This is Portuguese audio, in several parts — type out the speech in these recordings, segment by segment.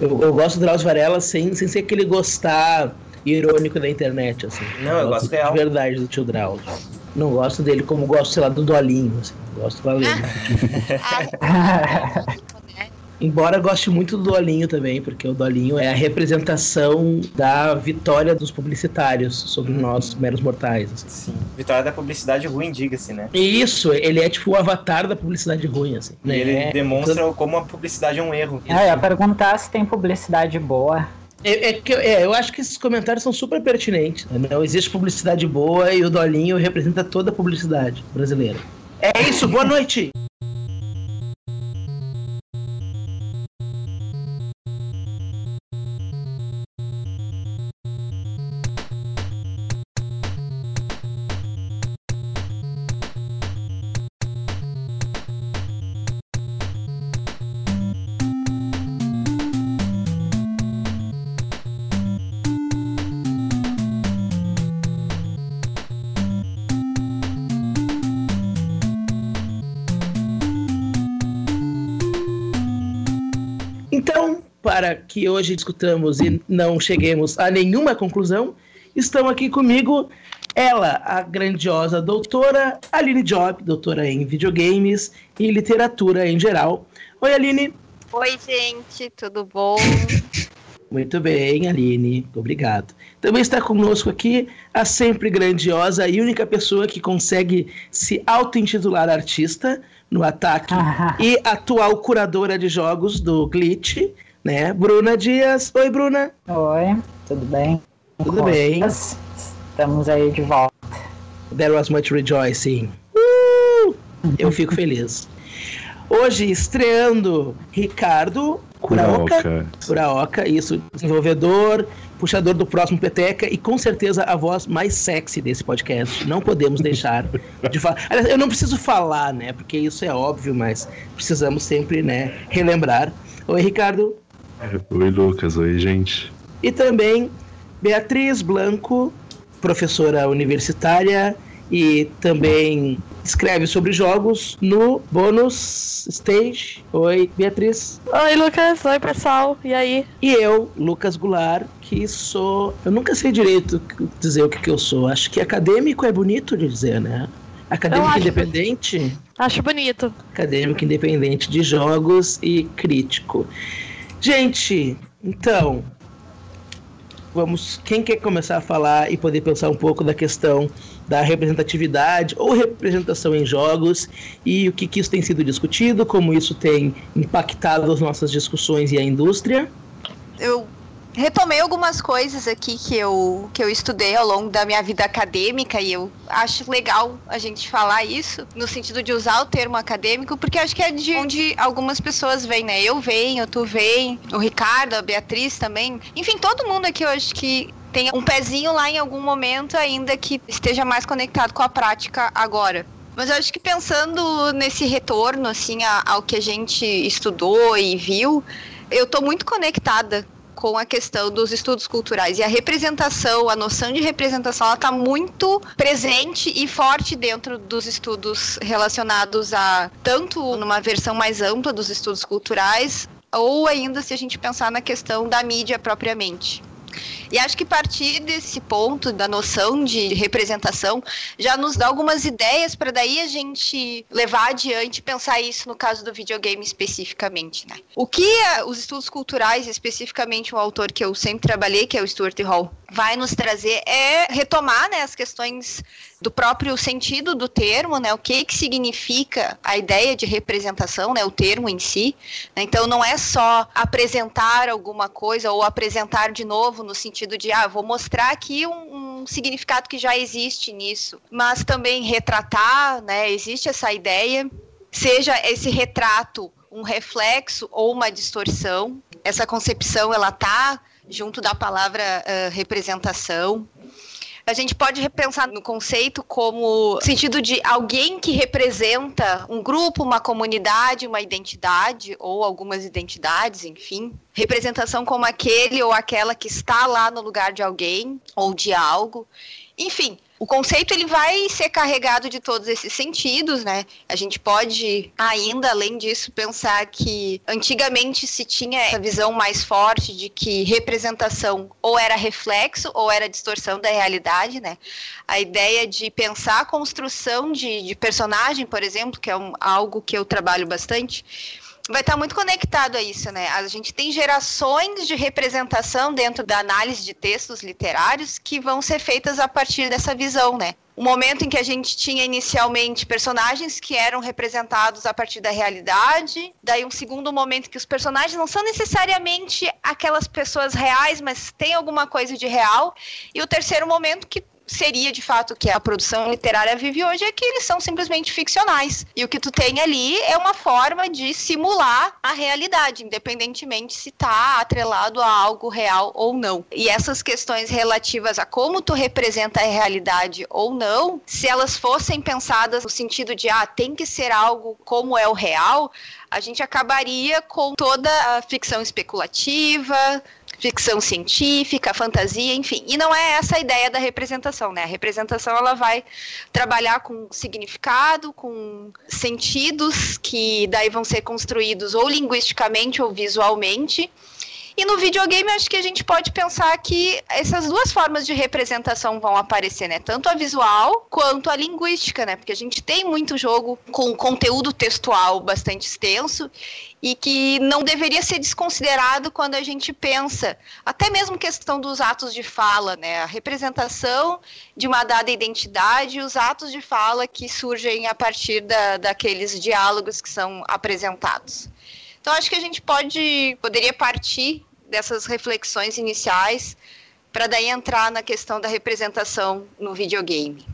Eu, eu gosto do Drauzio Varela sem, sem ser aquele gostar irônico da internet, assim. Não, eu, gosto real. De verdade do tio Drauzio. Não gosto dele como gosto, sei lá, do Dolinho, assim. Gosto valendo. Embora goste muito do Dolinho também, porque o Dolinho é a representação da vitória dos publicitários sobre nós, meros mortais. Assim. Sim. Vitória da publicidade ruim, diga-se, né? Isso, ele é tipo o avatar da publicidade ruim, assim. E né? ele demonstra como a publicidade é um erro. Ah, eu ia perguntar se tem publicidade boa. É, é que, é, eu acho que esses comentários são super pertinentes. Né? Não existe publicidade boa e o Dolinho representa toda a publicidade brasileira. É isso, boa noite! Para que hoje discutamos e não cheguemos a nenhuma conclusão, estão aqui comigo ela, a grandiosa doutora Aline Job, doutora em videogames e literatura em geral. Oi, Aline. Oi, gente, tudo bom? Muito bem, Aline, obrigado. Também está conosco aqui a sempre grandiosa e única pessoa que consegue se auto-intitular artista no ataque e atual curadora de jogos do Glitch, né? Bruna Dias. Oi, Bruna. Oi, tudo bem? Tudo bem. Estamos aí de volta. There was much rejoicing. Uh! Eu fico feliz. Hoje estreando Ricardo Curaoka. Curaoka, isso, desenvolvedor, puxador do próximo Peteca e com certeza a voz mais sexy desse podcast. Não podemos deixar de falar. Aliás, eu não preciso falar, né? Porque isso é óbvio, mas precisamos sempre, né, relembrar. Oi, Ricardo. Oi, Lucas. Oi, gente. E também Beatriz Blanco, professora universitária e também escreve sobre jogos no Bônus Stage. Oi, Beatriz. Oi, Lucas. Oi, pessoal. E aí? E eu, Lucas Goulart, que sou. Eu nunca sei direito dizer o que, que eu sou. Acho que acadêmico é bonito de dizer, né? Acadêmico acho independente? Acho bonito. Acadêmico independente de jogos e crítico. Gente, então, vamos. Quem quer começar a falar e poder pensar um pouco da questão da representatividade ou representação em jogos e o que, que isso tem sido discutido, como isso tem impactado as nossas discussões e a indústria? Eu retomei algumas coisas aqui que eu, que eu estudei ao longo da minha vida acadêmica e eu acho legal a gente falar isso, no sentido de usar o termo acadêmico, porque acho que é de onde algumas pessoas vêm, né? Eu venho, tu vem, o Ricardo, a Beatriz também. Enfim, todo mundo aqui eu acho que tem um pezinho lá em algum momento, ainda que esteja mais conectado com a prática agora. Mas eu acho que pensando nesse retorno, assim, ao que a gente estudou e viu, eu tô muito conectada com a questão dos estudos culturais e a representação, a noção de representação, ela está muito presente e forte dentro dos estudos relacionados a tanto numa versão mais ampla dos estudos culturais ou ainda se a gente pensar na questão da mídia propriamente. E acho que partir desse ponto da noção de representação já nos dá algumas ideias para daí a gente levar adiante pensar isso no caso do videogame especificamente, né? O que os estudos culturais, especificamente um autor que eu sempre trabalhei, que é o Stuart Hall, vai nos trazer é retomar né, as questões do próprio sentido do termo, né, o que que significa a ideia de representação, né, o termo em si. Então não é só apresentar alguma coisa ou apresentar de novo no sentido de ah, vou mostrar aqui um, um significado que já existe nisso, mas também retratar, né, existe essa ideia, seja esse retrato um reflexo ou uma distorção. Essa concepção ela tá junto da palavra uh, representação. A gente pode repensar no conceito como sentido de alguém que representa um grupo, uma comunidade, uma identidade ou algumas identidades, enfim. Representação como aquele ou aquela que está lá no lugar de alguém ou de algo. Enfim, O conceito ele vai ser carregado de todos esses sentidos, né? A gente pode ainda além disso pensar que antigamente se tinha essa visão mais forte de que representação ou era reflexo ou era distorção da realidade, né? A ideia de pensar a construção de, de personagem, por exemplo, que é um, algo que eu trabalho bastante vai estar muito conectado a isso, né? A gente tem gerações de representação dentro da análise de textos literários que vão ser feitas a partir dessa visão, né? O momento em que a gente tinha inicialmente personagens que eram representados a partir da realidade, daí um segundo momento que os personagens não são necessariamente aquelas pessoas reais, mas tem alguma coisa de real, e o terceiro momento que seria de fato que a produção literária vive hoje é que eles são simplesmente ficcionais. E o que tu tem ali é uma forma de simular a realidade, independentemente se está atrelado a algo real ou não. E essas questões relativas a como tu representa a realidade ou não, se elas fossem pensadas no sentido de ah, tem que ser algo como é o real, a gente acabaria com toda a ficção especulativa, ficção científica, fantasia, enfim. E não é essa a ideia da representação, né? A representação ela vai trabalhar com significado, com sentidos que daí vão ser construídos ou linguisticamente ou visualmente. E no videogame, acho que a gente pode pensar que essas duas formas de representação vão aparecer, né? Tanto a visual quanto a linguística, né? Porque a gente tem muito jogo com conteúdo textual bastante extenso e que não deveria ser desconsiderado quando a gente pensa, até mesmo questão dos atos de fala, né? A representação de uma dada identidade e os atos de fala que surgem a partir da, daqueles diálogos que são apresentados. Então acho que a gente pode poderia partir dessas reflexões iniciais para daí entrar na questão da representação no videogame.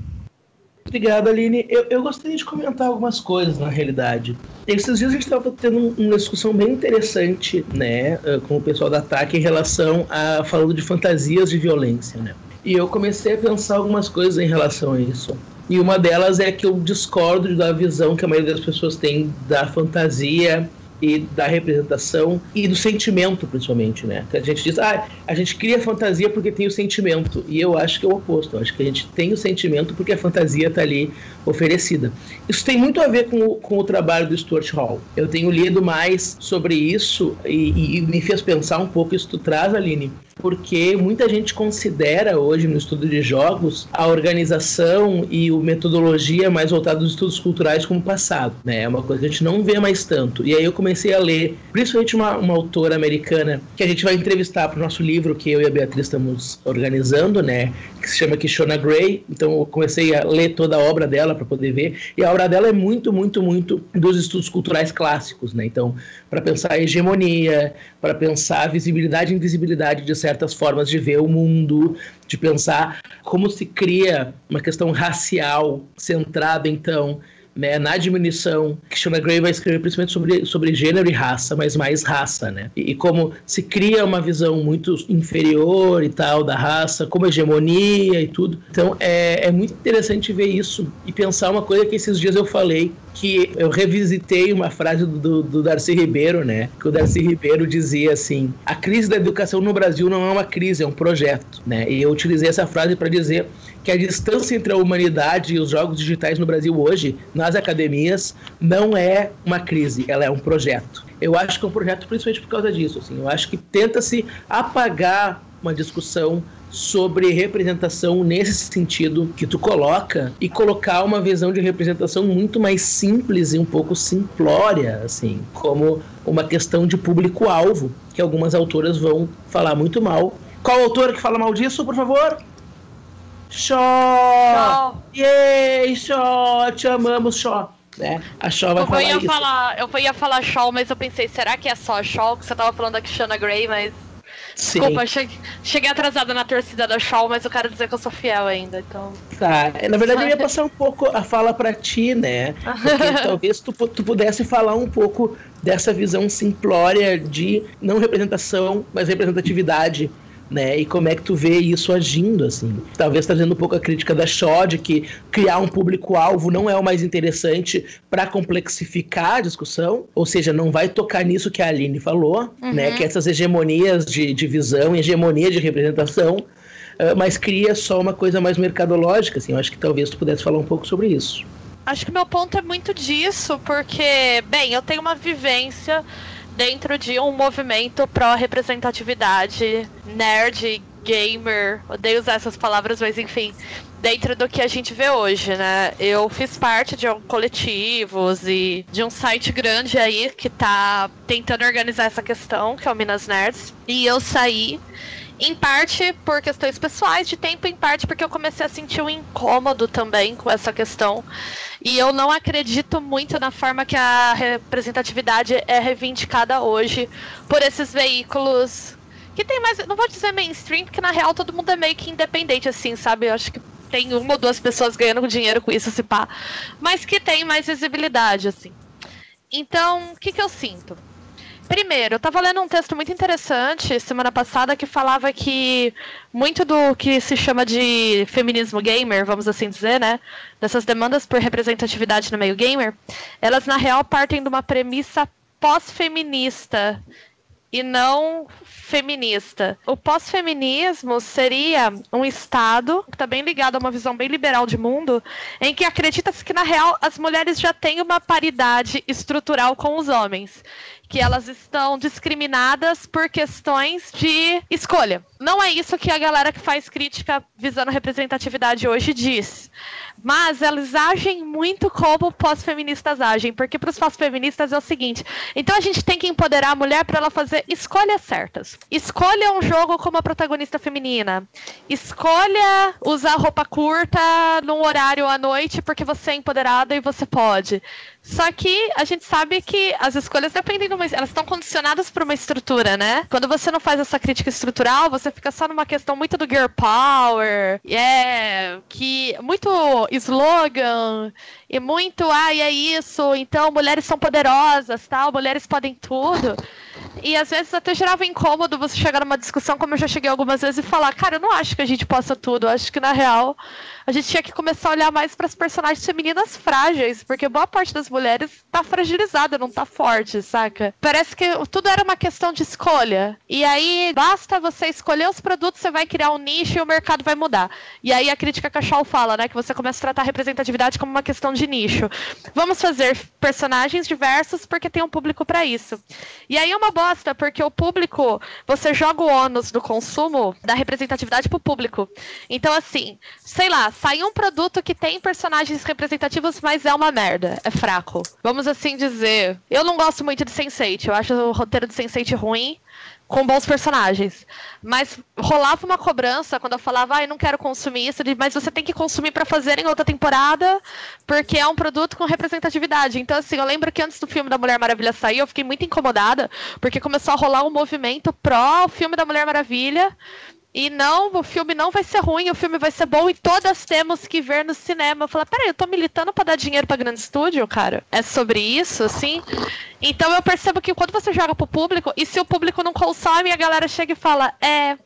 Obrigado, Aline. Eu, eu gostaria de comentar algumas coisas, na realidade. Esses dias a gente estava tendo uma discussão bem interessante, né, eh, com o pessoal da ATAC em relação a falando de fantasias de violência, né? E eu comecei a pensar algumas coisas em relação a isso. E uma delas é que eu discordo da visão que a maioria das pessoas tem da fantasia e da representação e do sentimento, principalmente, né? A gente diz, ah, a gente cria fantasia porque tem o sentimento. E eu acho que é o oposto. Eu acho que a gente tem o sentimento porque a fantasia está ali oferecida. Isso tem muito a ver com o, com o trabalho do Stuart Hall. Eu tenho lido mais sobre isso e, e me fez pensar um pouco isso tu traz, Aline, porque muita gente considera hoje no estudo de jogos a organização e a metodologia mais voltada aos estudos culturais como passado, né? É uma coisa que a gente não vê mais tanto. E aí eu comecei a ler, principalmente uma, uma autora americana que a gente vai entrevistar para o nosso livro que eu e a Beatriz estamos organizando, né? Que se chama Kishona Gray. Então eu comecei a ler toda a obra dela para poder ver. E a obra dela é muito, muito, muito dos estudos culturais clássicos, né? Então, para pensar a hegemonia, para pensar a visibilidade e invisibilidade de formas de ver o mundo, de pensar como se cria uma questão racial centrada, então, né, na diminuição, Shona Gray vai escrever principalmente sobre, sobre gênero e raça, mas mais raça, né? E, e, como se cria uma visão muito inferior e tal da raça, como hegemonia e tudo. Então é, é muito interessante ver isso e pensar uma coisa que esses dias eu falei, que eu revisitei uma frase do, do Darcy Ribeiro, né? Que o Darcy Ribeiro dizia assim: a crise da educação no Brasil não é uma crise, é um projeto, né? E eu utilizei essa frase para dizer que a distância entre a humanidade e os jogos digitais no Brasil hoje, nas academias, não é uma crise, ela é um projeto. Eu acho que é um projeto principalmente por causa disso. Assim, eu acho que tenta-se apagar uma discussão sobre representação nesse sentido que tu coloca e colocar uma visão de representação muito mais simples e um pouco simplória, assim, como uma questão de público-alvo, que algumas autoras vão falar muito mal. Qual autora que fala mal disso, por favor? Shaw! Yay, Shaw! Te amamos, Shaw! Né? A Shaw vai eu falar ia isso. Falar, eu ia falar Shaw, mas eu pensei, será que é só Shaw? Que você tava falando da Kishana Gray, mas... Desculpa, cheguei, cheguei atrasada na torcida da Shaw, mas eu quero dizer que eu sou fiel ainda, então... Tá, na verdade eu ia passar um pouco a fala pra ti, né? Porque talvez tu, tu pudesse falar um pouco dessa visão simplória de não representação, mas representatividade né? E como é que tu vê isso agindo, assim? Talvez trazendo um pouco a crítica da Shaw de que criar um público-alvo não é o mais interessante para complexificar a discussão, ou seja, não vai tocar nisso que a Aline falou, Uhum. né? Que essas hegemonias de, de visão, hegemonia de representação uh, mas cria só uma coisa mais mercadológica, assim. Eu acho que talvez tu pudesse falar um pouco sobre isso. Acho que meu ponto é muito disso, porque, bem, eu tenho uma vivência dentro de um movimento pró-representatividade, nerd, gamer, odeio usar essas palavras, mas enfim, dentro do que a gente vê hoje, né? Eu fiz parte de um coletivos e de um site grande aí que tá tentando organizar essa questão, que é o Minas Nerds, e eu saí em parte por questões pessoais de tempo, em parte porque eu comecei a sentir um incômodo também com essa questão. E eu não acredito muito na forma que a representatividade é reivindicada hoje por esses veículos que tem mais. Não vou dizer mainstream, porque na real todo mundo é meio que independente, assim, sabe? Eu acho que tem uma ou duas pessoas ganhando dinheiro com isso, se pá. Mas que tem mais visibilidade, assim. Então, o que, que eu sinto? Primeiro, eu estava lendo um texto muito interessante semana passada que falava que muito do que se chama de feminismo gamer, vamos assim dizer, né? Dessas demandas por representatividade no meio gamer, elas na real partem de uma premissa pós-feminista e não feminista. O pós-feminismo seria um Estado que está bem ligado a uma visão bem liberal de mundo, em que acredita-se que, na real, as mulheres já têm uma paridade estrutural com os homens que elas estão discriminadas por questões de escolha. Não é isso que a galera que faz crítica visando representatividade hoje diz. Mas elas agem muito como pós-feministas agem, porque para os pós-feministas é o seguinte: então a gente tem que empoderar a mulher para ela fazer escolhas certas. Escolha um jogo com uma protagonista feminina. Escolha usar roupa curta num horário à noite porque você é empoderada e você pode. Só que a gente sabe que as escolhas dependem de uma. Elas estão condicionadas por uma estrutura, né? Quando você não faz essa crítica estrutural, você fica só numa questão muito do girl power. É. Yeah, que. Muito slogan. E muito, ai, é isso. Então, mulheres são poderosas, tal. Mulheres podem tudo. E às vezes até gerava incômodo você chegar numa discussão, como eu já cheguei algumas vezes, e falar, cara, eu não acho que a gente possa tudo. Eu acho que, na real, a gente tinha que começar a olhar mais para as personagens femininas frágeis, porque boa parte das mulheres tá fragilizada, não tá forte, saca? Parece que tudo era uma questão de escolha. E aí, basta você escolher os produtos, você vai criar um nicho e o mercado vai mudar. E aí a crítica Cachal fala, né, que você começa a tratar a representatividade como uma questão de nicho. Vamos fazer personagens diversos porque tem um público para isso. E aí é uma bosta, porque o público, você joga o ônus do consumo da representatividade pro público. Então, assim, sei lá, sai um produto que tem personagens representativos, mas é uma merda, é fraco. Vamos assim dizer. Eu não gosto muito de Sense8, eu acho o roteiro de Sense8 ruim com bons personagens. Mas rolava uma cobrança quando eu falava, ai, ah, não quero consumir isso, mas você tem que consumir para fazer em outra temporada, porque é um produto com representatividade. Então, assim, eu lembro que antes do filme da Mulher Maravilha sair, eu fiquei muito incomodada, porque começou a rolar um movimento pró filme da Mulher Maravilha. E não, o filme não vai ser ruim, o filme vai ser bom e todas temos que ver no cinema. Eu falei, peraí, eu tô militando para dar dinheiro para grande estúdio, cara? É sobre isso, assim? Então eu percebo que quando você joga pro público, e se o público não consome, a galera chega e fala, é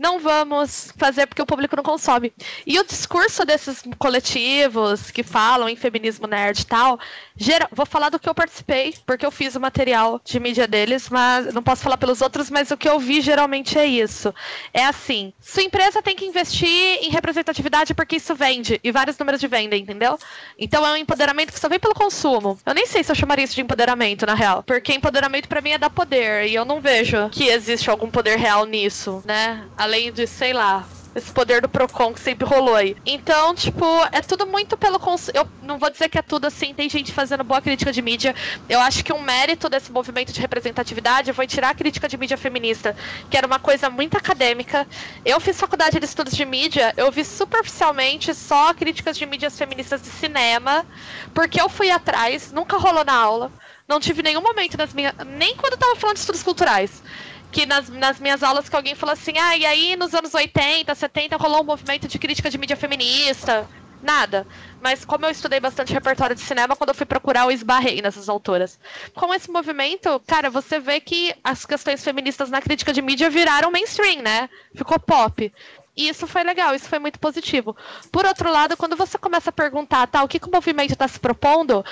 não vamos fazer porque o público não consome. E o discurso desses coletivos que falam em feminismo nerd e tal, geral, vou falar do que eu participei, porque eu fiz o material de mídia deles, mas não posso falar pelos outros, mas o que eu vi geralmente é isso. É assim, sua empresa tem que investir em representatividade porque isso vende, e vários números de venda, entendeu? Então é um empoderamento que só vem pelo consumo. Eu nem sei se eu chamaria isso de empoderamento, na real, porque empoderamento para mim é dar poder, e eu não vejo que existe algum poder real nisso, né? Além de, sei lá, esse poder do Procon que sempre rolou aí. Então, tipo, é tudo muito pelo. Eu não vou dizer que é tudo assim, tem gente fazendo boa crítica de mídia. Eu acho que um mérito desse movimento de representatividade foi tirar a crítica de mídia feminista, que era uma coisa muito acadêmica. Eu fiz faculdade de estudos de mídia, eu vi superficialmente só críticas de mídias feministas de cinema, porque eu fui atrás, nunca rolou na aula. Não tive nenhum momento nas minhas. Nem quando eu tava falando de estudos culturais que nas, nas minhas aulas que alguém falou assim, ah, e aí nos anos 80, 70 rolou um movimento de crítica de mídia feminista. Nada. Mas como eu estudei bastante repertório de cinema, quando eu fui procurar, eu esbarrei nessas autoras. Com esse movimento, cara, você vê que as questões feministas na crítica de mídia viraram mainstream, né? Ficou pop. E isso foi legal, isso foi muito positivo. Por outro lado, quando você começa a perguntar, tá, o que, que o movimento está se propondo,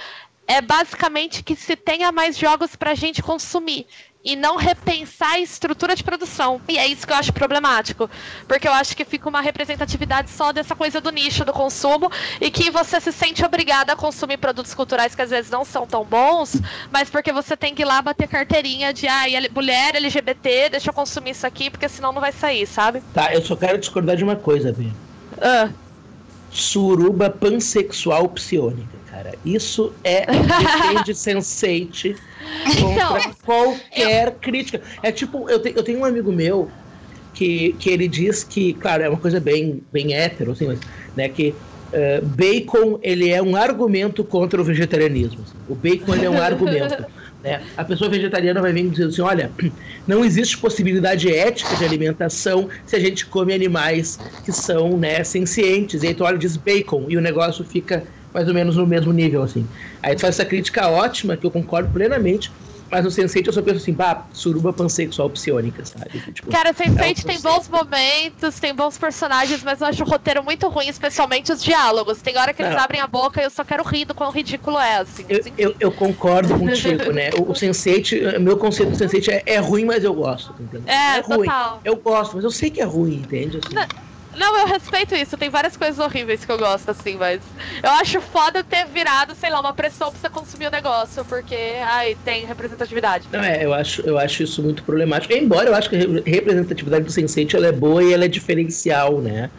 é basicamente que se tenha mais jogos para a gente consumir e não repensar a estrutura de produção. E é isso que eu acho problemático, porque eu acho que fica uma representatividade só dessa coisa do nicho do consumo e que você se sente obrigada a consumir produtos culturais que às vezes não são tão bons, mas porque você tem que ir lá bater carteirinha de ah, mulher LGBT, deixa eu consumir isso aqui, porque senão não vai sair, sabe? Tá, eu só quero discordar de uma coisa, Bia. Ah. Suruba pansexual psiônica, cara. Isso é defende Sense8 contra Então, qualquer crítica. É tipo, eu, te, eu tenho um amigo meu que, que ele diz que, claro, é uma coisa bem, bem hétero, assim, mas, né, que uh, bacon, ele é um argumento contra o vegetarianismo. assim. O bacon, ele é um argumento. né? A pessoa vegetariana vai vir dizendo assim, olha, não existe possibilidade ética de alimentação se a gente come animais que são, né, sencientes. E aí tu olha e diz bacon, e o negócio fica mais ou menos no mesmo nível, assim. Aí tu faz essa crítica ótima, que eu concordo plenamente, mas no Sense8 eu só penso assim, pá, suruba pansexual psiônica, sabe? Tipo, Cara, é Sense8 um tem conceito. bons momentos, tem bons personagens, mas eu acho o roteiro muito ruim, especialmente os diálogos. Tem hora que eles Não. abrem a boca e eu só quero rir do quão ridículo é, assim. Eu, eu, eu concordo contigo, né? O, o Sense8, meu conceito do Sense8 é, é ruim, mas eu gosto, entendeu? É, ruim. total. Eu gosto, mas eu sei que é ruim, entende? Assim, Não, eu respeito isso. Tem várias coisas horríveis que eu gosto, assim, mas. Eu acho foda ter virado, sei lá, uma pressão pra você consumir o negócio, porque, ai, tem representatividade. Não, é, eu acho, eu acho isso muito problemático. Embora eu acho que a re- representatividade do Sense8 ela é boa e ela é diferencial, né?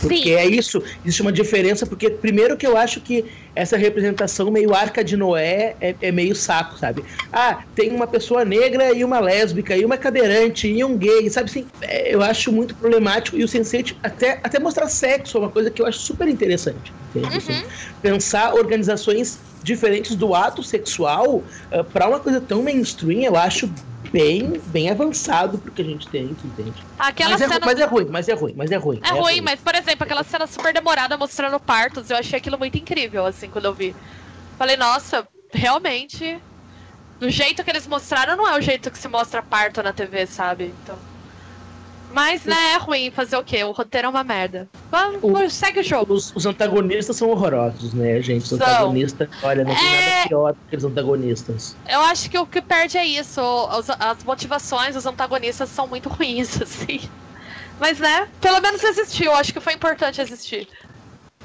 Porque Sim. é isso, existe uma diferença, porque primeiro que eu acho que essa representação meio arca de Noé é, é meio saco, sabe? Ah, tem uma pessoa negra e uma lésbica, e uma cadeirante, e um gay, sabe assim? É, eu acho muito problemático, e o Sense8 até, até mostrar sexo é uma coisa que eu acho super interessante? Assim, pensar organizações diferentes do ato sexual uh, para uma coisa tão mainstream, eu acho bem, bem avançado pro que a gente tem, que entende? Aquela Mas é, cena. ru- mas é ruim, mas é ruim, mas é ruim. É ruim, mas, por exemplo, aquela cena super demorada mostrando partos, eu achei aquilo muito incrível, assim, quando eu vi. Falei, nossa, realmente. Do jeito que eles mostraram, não é o jeito que se mostra parto na TV, sabe? Então. Mas, né, é ruim fazer o quê? O roteiro é uma merda. Vamos, O- segue o jogo. Os, os antagonistas são horrorosos, né, gente? Os São. antagonistas, olha, não tem É. nada pior do que os antagonistas. Eu acho que o que perde é isso. Os- as motivações, os antagonistas são muito ruins, assim. Mas, né, pelo menos existiu. Acho que foi importante existir.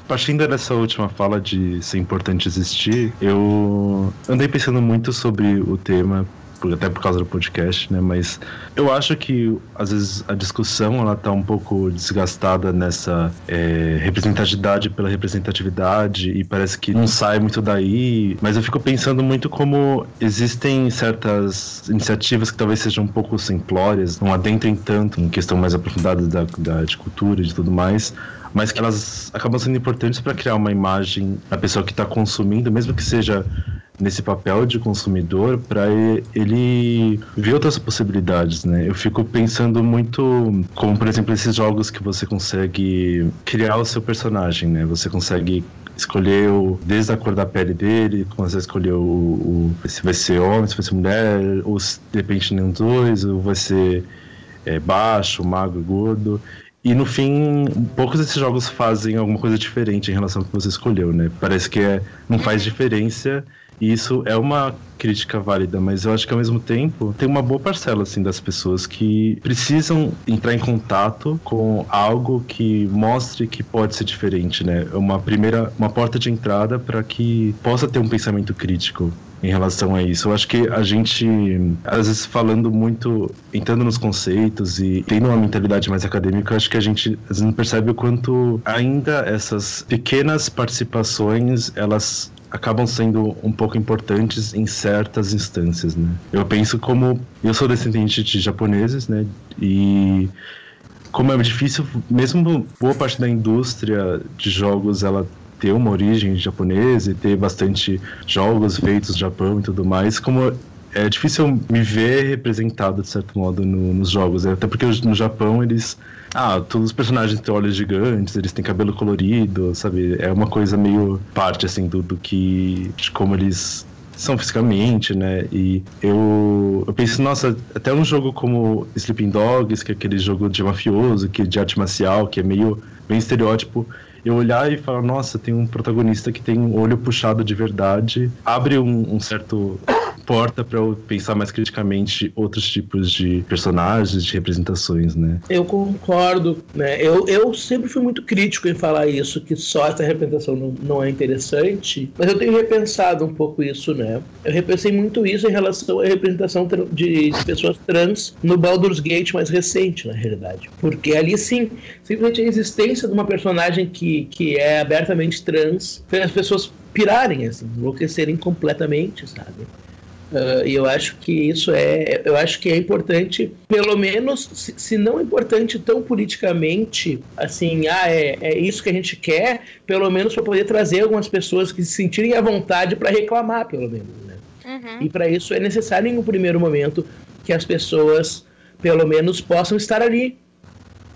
Partindo dessa última fala de ser importante existir, eu andei pensando muito sobre o tema, até por causa do podcast, né? Mas eu acho que às vezes a discussão ela tá um pouco desgastada nessa é, representatividade pela representatividade e parece que não sai muito daí. Mas eu fico pensando muito como existem certas iniciativas que talvez sejam um pouco simplórias, não adentrem tanto em questão mais aprofundada da, da de cultura e de tudo mais mas que elas acabam sendo importantes para criar uma imagem da pessoa que está consumindo, mesmo que seja nesse papel de consumidor, para ele ver outras possibilidades, né? Eu fico pensando muito, como por exemplo esses jogos que você consegue criar o seu personagem, né? Você consegue escolher o, desde a cor da pele dele, consegue escolher o, o se vai ser homem, se vai ser mulher, ou se de repente nenhum dos dois, ou vai ser é, baixo, magro, gordo. E no fim, poucos desses jogos fazem alguma coisa diferente em relação ao que você escolheu, né? Parece que é, não faz diferença e isso é uma crítica válida, mas eu acho que ao mesmo tempo tem uma boa parcela assim das pessoas que precisam entrar em contato com algo que mostre que pode ser diferente, né? É Uma primeira, uma porta de entrada para que possa ter um pensamento crítico em relação a isso. Eu acho que a gente, às vezes, falando muito, entrando nos conceitos e tendo uma mentalidade mais acadêmica, acho que a gente às vezes não percebe o quanto ainda essas pequenas participações, elas acabam sendo um pouco importantes em certas instâncias, né? Eu penso como eu sou descendente de japoneses, né? E como é difícil, mesmo boa parte da indústria de jogos, ela ter uma origem japonesa e ter bastante jogos feitos no Japão e tudo mais, como é difícil me ver representado de certo modo no- nos jogos, né? até porque no Japão eles ah, todos os personagens têm olhos gigantes, eles têm cabelo colorido, sabe? É uma coisa meio parte assim do, do que de como eles são fisicamente, né? E eu, eu penso, nossa, até um jogo como Sleeping Dogs, que é aquele jogo de mafioso, que é de arte marcial, que é meio bem estereótipo, eu olhar e falar, nossa, tem um protagonista que tem um olho puxado de verdade, abre um, um certo porta para eu pensar mais criticamente outros tipos de personagens, de representações, né? Eu concordo, né? Eu, eu sempre fui muito crítico em falar isso, que só essa representação não, não é interessante, mas eu tenho repensado um pouco isso, né? Eu repensei muito isso em relação à representação de, pessoas trans no Baldur's Gate mais recente, na realidade. Porque ali sim, simplesmente a existência de uma personagem que, que é abertamente trans fez as pessoas pirarem, assim, enlouquecerem completamente, sabe? Uh, e eu acho que isso é, eu acho que é importante, pelo menos, se, se, não importante tão politicamente, assim, ah, é, é isso que a gente quer, pelo menos para poder trazer algumas pessoas que se sentirem à vontade para reclamar, pelo menos. Né? Uhum. E para isso é necessário, em um primeiro momento, que as pessoas, pelo menos, possam estar ali,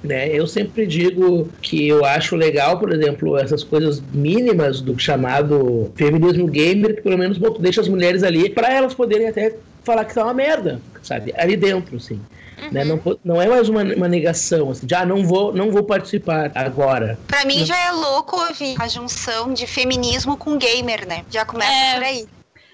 né? Eu sempre digo que eu acho legal, por exemplo, essas coisas mínimas do chamado feminismo gamer, que pelo menos deixa as mulheres ali para elas poderem até falar que tá uma merda, sabe? Ali dentro, assim. Uhum. Né? Não, não é mais uma, uma negação, assim, já ah, não vou, não vou participar agora. Pra mim já é louco ouvir a junção de feminismo com gamer, né? Já começa é... por aí.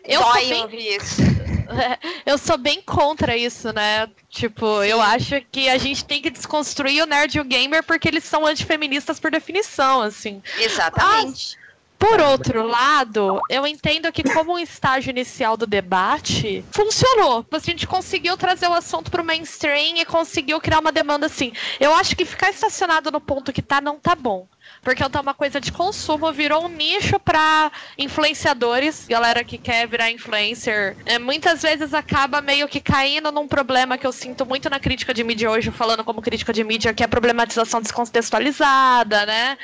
Eu Dói bem... ouvir isso. eu sou bem contra isso, né? Tipo, eu acho que a gente tem que desconstruir o nerd e o gamer porque eles são antifeministas por definição, assim. Exatamente. Mas, por outro lado, eu entendo que como um estágio inicial do debate, funcionou. A gente conseguiu trazer o assunto para o mainstream e conseguiu criar uma demanda assim. Eu acho que ficar estacionado no ponto que tá não tá bom. Porque então uma coisa de consumo virou um nicho para influenciadores, galera que quer virar influencer. É, muitas vezes acaba meio que caindo num problema que eu sinto muito na crítica de mídia hoje, falando como crítica de mídia, que é a problematização descontextualizada, né?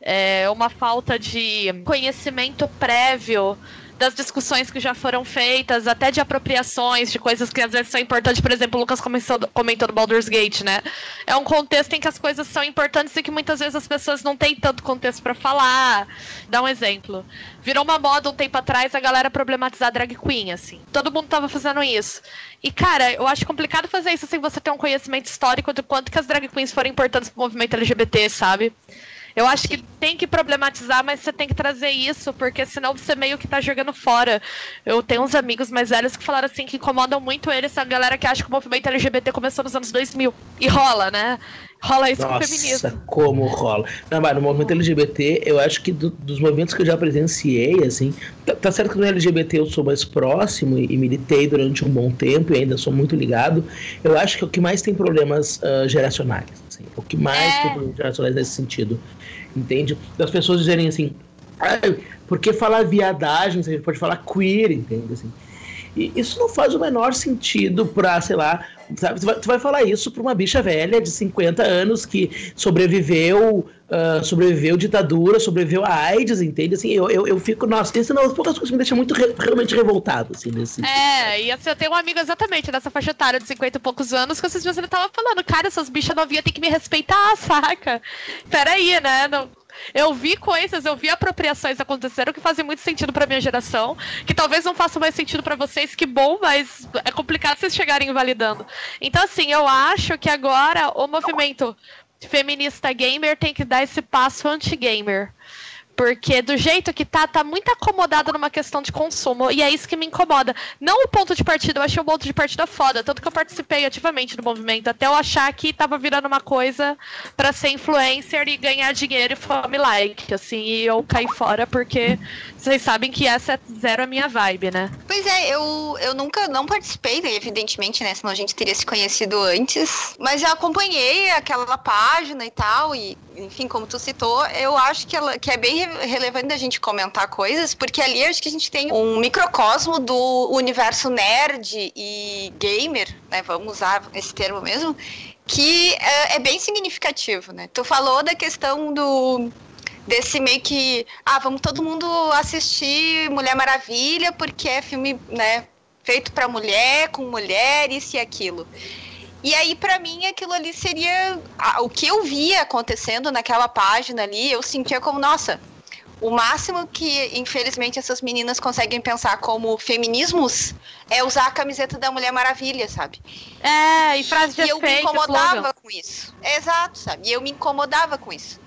É uma falta de conhecimento prévio das discussões que já foram feitas, até de apropriações, de coisas que às vezes são importantes. Por exemplo, o Lucas comentou, comentou do Baldur's Gate, né? É um contexto em que as coisas são importantes e que muitas vezes as pessoas não têm tanto contexto para falar. Dá um exemplo. Virou uma moda um tempo atrás a galera problematizar drag queen, assim. Todo mundo tava fazendo isso. E, cara, eu acho complicado fazer isso sem você ter um conhecimento histórico do quanto que as drag queens foram importantes pro movimento LGBT, sabe? Eu acho que tem que problematizar, mas você tem que trazer isso, porque senão você meio que tá jogando fora. Eu tenho uns amigos mais velhos que falaram assim que incomodam muito eles, a galera que acha que o movimento LGBT começou nos anos 2000. E rola, né? Rola isso Nossa, com o feminismo. como rola. Não, mas no movimento LGBT, eu acho que do, dos movimentos que eu já presenciei, assim, tá, tá, certo que no LGBT eu sou mais próximo e, e, militei durante um bom tempo e ainda sou muito ligado. Eu acho que é o que mais tem problemas uh, geracionais, o que mais é. problemas geracionais nesse sentido entende? Das pessoas dizerem assim, por que falar viadagem? Você pode falar queer, entende? Assim, e isso não faz o menor sentido pra, sei lá, sabe? Tu vai, tu vai falar isso pra uma bicha velha de 50 anos que sobreviveu, uh, sobreviveu ditadura, sobreviveu a AIDS, entende? Assim, eu, eu, eu fico, nossa, isso é uma das poucas coisas que me deixa muito re, realmente revoltado, assim, nesse É, e assim, eu tenho um amigo exatamente dessa faixa etária de 50 e poucos anos que dias ele tava falando, cara, essas bichas novinhas tem que me respeitar, saca? Peraí, né? Não eu vi coisas, eu vi apropriações aconteceram que fazem muito sentido para minha geração, que talvez não façam mais sentido para vocês, que bom, mas é complicado vocês chegarem invalidando. Então, assim, eu acho que agora o movimento feminista gamer tem que dar esse passo anti-gamer. Porque do jeito que tá, tá muito acomodado numa questão de consumo. E é isso que me incomoda. Não o ponto de partida, eu achei o ponto de partida foda. Tanto que eu participei ativamente do movimento, até eu achar que tava virando uma coisa para ser influencer e ganhar dinheiro e fome like. Assim, e eu caí fora porque vocês sabem que essa é zero a minha vibe, né? Pois é, eu, eu nunca não participei, evidentemente, né? Senão a gente teria se conhecido antes. Mas eu acompanhei aquela página e tal. E, enfim, como tu citou, eu acho que, ela, que é bem relevante a gente comentar coisas, porque ali acho que a gente tem um microcosmo do universo nerd e gamer, né? Vamos usar esse termo mesmo, que é, é bem significativo, né? Tu falou da questão do desse meio que ah vamos todo mundo assistir Mulher Maravilha porque é filme né feito para mulher com mulher isso e aquilo e aí, para mim, aquilo ali seria. O que eu via acontecendo naquela página ali, eu sentia como, nossa, o máximo que, infelizmente, essas meninas conseguem pensar como feminismos é usar a camiseta da Mulher Maravilha, sabe? É, e frase de e eu me incomodava com isso. Exato, sabe? E eu me incomodava com isso.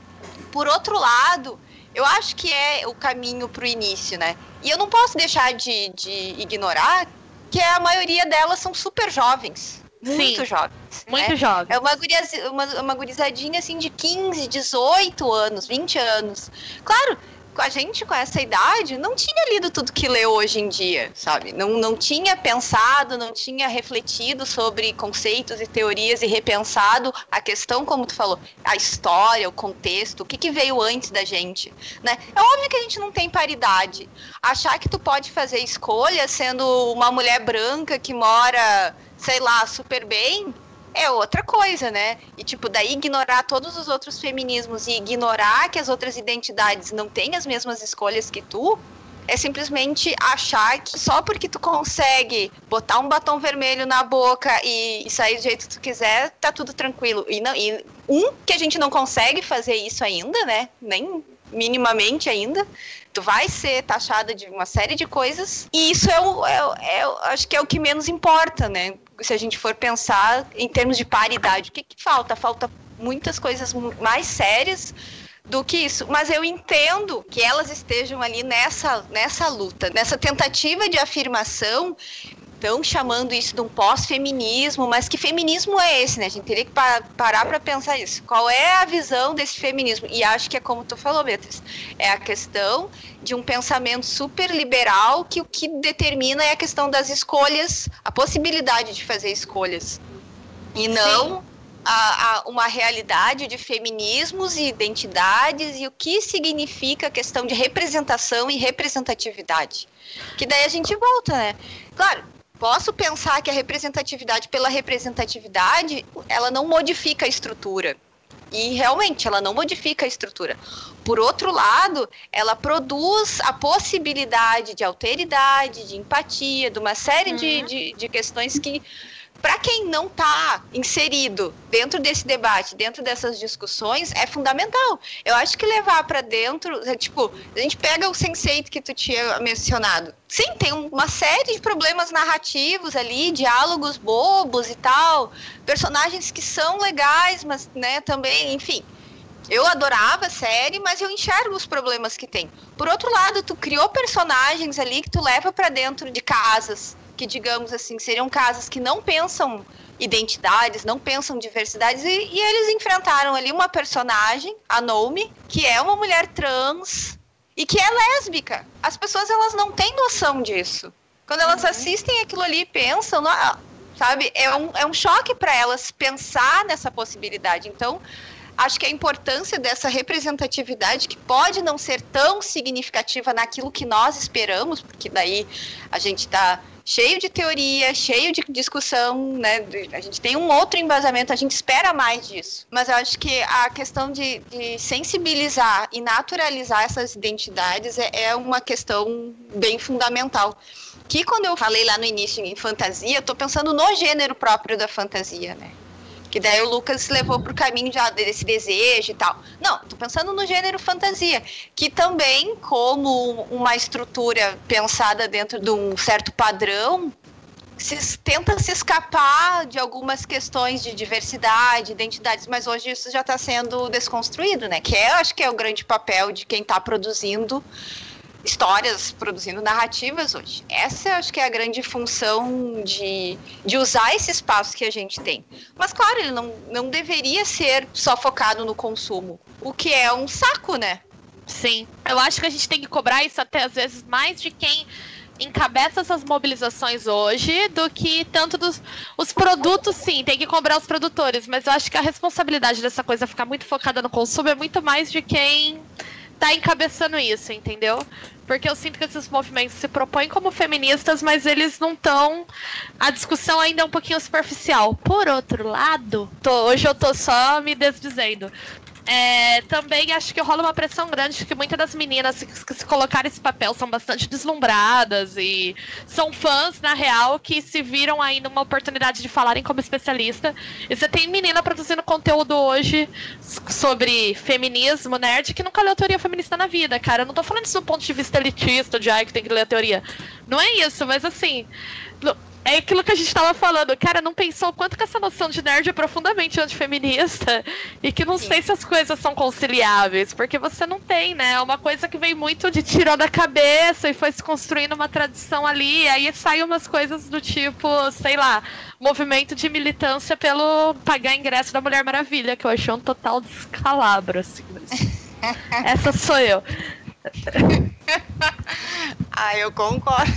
Por outro lado, eu acho que é o caminho pro início, né? E eu não posso deixar de, de ignorar que a maioria delas são super jovens. Muito Sim. jovens. Muito né? jovem. É uma, guriaz, uma, uma gurizadinha assim de 15, 18 anos, 20 anos. Claro, a gente com essa idade não tinha lido tudo que lê hoje em dia, sabe? Não, não tinha pensado, não tinha refletido sobre conceitos e teorias e repensado a questão, como tu falou, a história, o contexto, o que, que veio antes da gente, né? É óbvio que a gente não tem paridade. Achar que tu pode fazer escolha sendo uma mulher branca que mora, sei lá, super bem, é outra coisa, né? E tipo, daí ignorar todos os outros feminismos e ignorar que as outras identidades não têm as mesmas escolhas que tu, é simplesmente achar que só porque tu consegue botar um batom vermelho na boca e, sair do jeito que tu quiser, tá tudo tranquilo. E, não, e um, que a gente não consegue fazer isso ainda, né? Nem minimamente ainda. Tu vai ser taxada de uma série de coisas. E isso é o, é, é acho que é o que menos importa, né? Se a gente for pensar em termos de paridade, o que, que falta? Falta muitas coisas mais sérias do que isso. Mas eu entendo que elas estejam ali nessa, nessa luta, nessa tentativa de afirmação. Estão chamando isso de um pós-feminismo, mas que feminismo é esse, né? A gente teria que pa- parar para pensar isso. Qual é a visão desse feminismo? E acho que é como tu falou, Beatriz. É a questão de um pensamento super liberal que o que determina é a questão das escolhas, a possibilidade de fazer escolhas. E não a, a uma realidade de feminismos e identidades e o que significa a questão de representação e representatividade. Que daí a gente volta, né? Claro, posso pensar que a representatividade pela representatividade, ela não modifica a estrutura. E realmente, ela não modifica a estrutura. Por outro lado, ela produz a possibilidade de alteridade, de empatia, de uma série de, de, de questões que para quem não está inserido dentro desse debate, dentro dessas discussões, é fundamental. Eu acho que levar para dentro, é, tipo, a gente pega o Sense8 que tu tinha mencionado. Sim, tem uma série de problemas narrativos ali, diálogos bobos e tal, personagens que são legais, mas, né, também, enfim. Eu adorava a série, mas eu enxergo os problemas que tem. Por outro lado, tu criou personagens ali que tu leva para dentro de casas, que digamos assim, seriam casas que não pensam identidades, não pensam diversidades, e, e eles enfrentaram ali uma personagem, a Nomi, que é uma mulher trans e que é lésbica. As pessoas elas não têm noção disso. Quando elas assistem aquilo ali e pensam, "Ah", sabe, é um, é um choque para elas pensar nessa possibilidade. Então, acho que a importância dessa representatividade, que pode não ser tão significativa naquilo que nós esperamos, porque daí a gente está cheio de teoria, cheio de discussão, né? A gente tem um outro embasamento, a gente espera mais disso. Mas eu acho que a questão de, de sensibilizar e naturalizar essas identidades é, é uma questão bem fundamental. Que quando eu falei lá no início em fantasia, eu tô pensando no gênero próprio da fantasia, né? Que daí o Lucas levou pro caminho já desse desejo e tal. Não, tô pensando no gênero fantasia, que também, como uma estrutura pensada dentro de um certo padrão, se, tenta se escapar de algumas questões de diversidade, identidades, mas hoje isso já está sendo desconstruído, né? Que é, acho que é o grande papel de quem está produzindo histórias, produzindo narrativas hoje. Essa acho que é a grande função de, de usar esse espaço que a gente tem. Mas, claro, ele não, não deveria ser só focado no consumo, o que é um saco, né? Sim. Eu acho que a gente tem que cobrar isso até às vezes mais de quem encabeça essas mobilizações hoje do que tanto dos os produtos, sim, tem que cobrar os produtores, mas eu acho que a responsabilidade dessa coisa ficar muito focada no consumo é muito mais de quem tá encabeçando isso, entendeu? Porque eu sinto que esses movimentos se propõem como feministas, mas eles não estão. A discussão ainda é um pouquinho superficial. Por outro lado, tô- hoje eu tô só me desdizendo. É, também acho que rola uma pressão grande de que muitas das meninas que, se colocaram esse papel são bastante deslumbradas e são fãs, na real, que se viram aí numa oportunidade de falarem como especialista. E você tem menina produzindo conteúdo hoje sobre feminismo, nerd, que nunca leu teoria feminista na vida, cara. Eu não tô falando isso do ponto de vista elitista, de ai, que tem que ler a teoria. Não é isso, mas assim. É aquilo que a gente tava falando. Cara, não pensou quanto que essa noção de nerd é profundamente antifeminista e que não Sim. sei se as coisas são conciliáveis, porque você não tem, né? É uma coisa que vem muito de tirou da cabeça e foi se construindo uma tradição ali, aí saem umas coisas do tipo, sei lá, movimento de militância pelo pagar ingresso da Mulher Maravilha, que eu achei um total descalabro, assim. Essa sou eu. ah, eu concordo.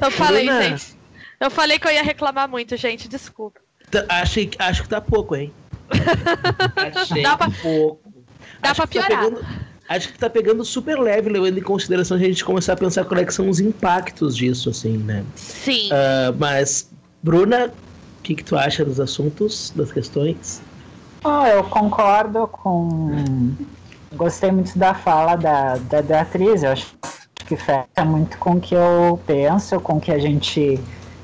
Eu falei, Bruna. gente. Eu falei que eu ia reclamar muito, gente. Desculpa. Tá, achei, acho que tá pouco, hein? Achei dá pra, pouco. Dá acho pra tá piorar. Tá pegando, acho que tá pegando super leve, levando em consideração a gente começar a pensar quais é são os impactos disso, assim, né? Sim. Uh, mas, Bruna, o que, que tu acha dos assuntos, das questões? Oh, eu concordo com. Gostei muito da fala da, da Beatriz. Eu acho que fecha muito com o que eu penso, com o que a gente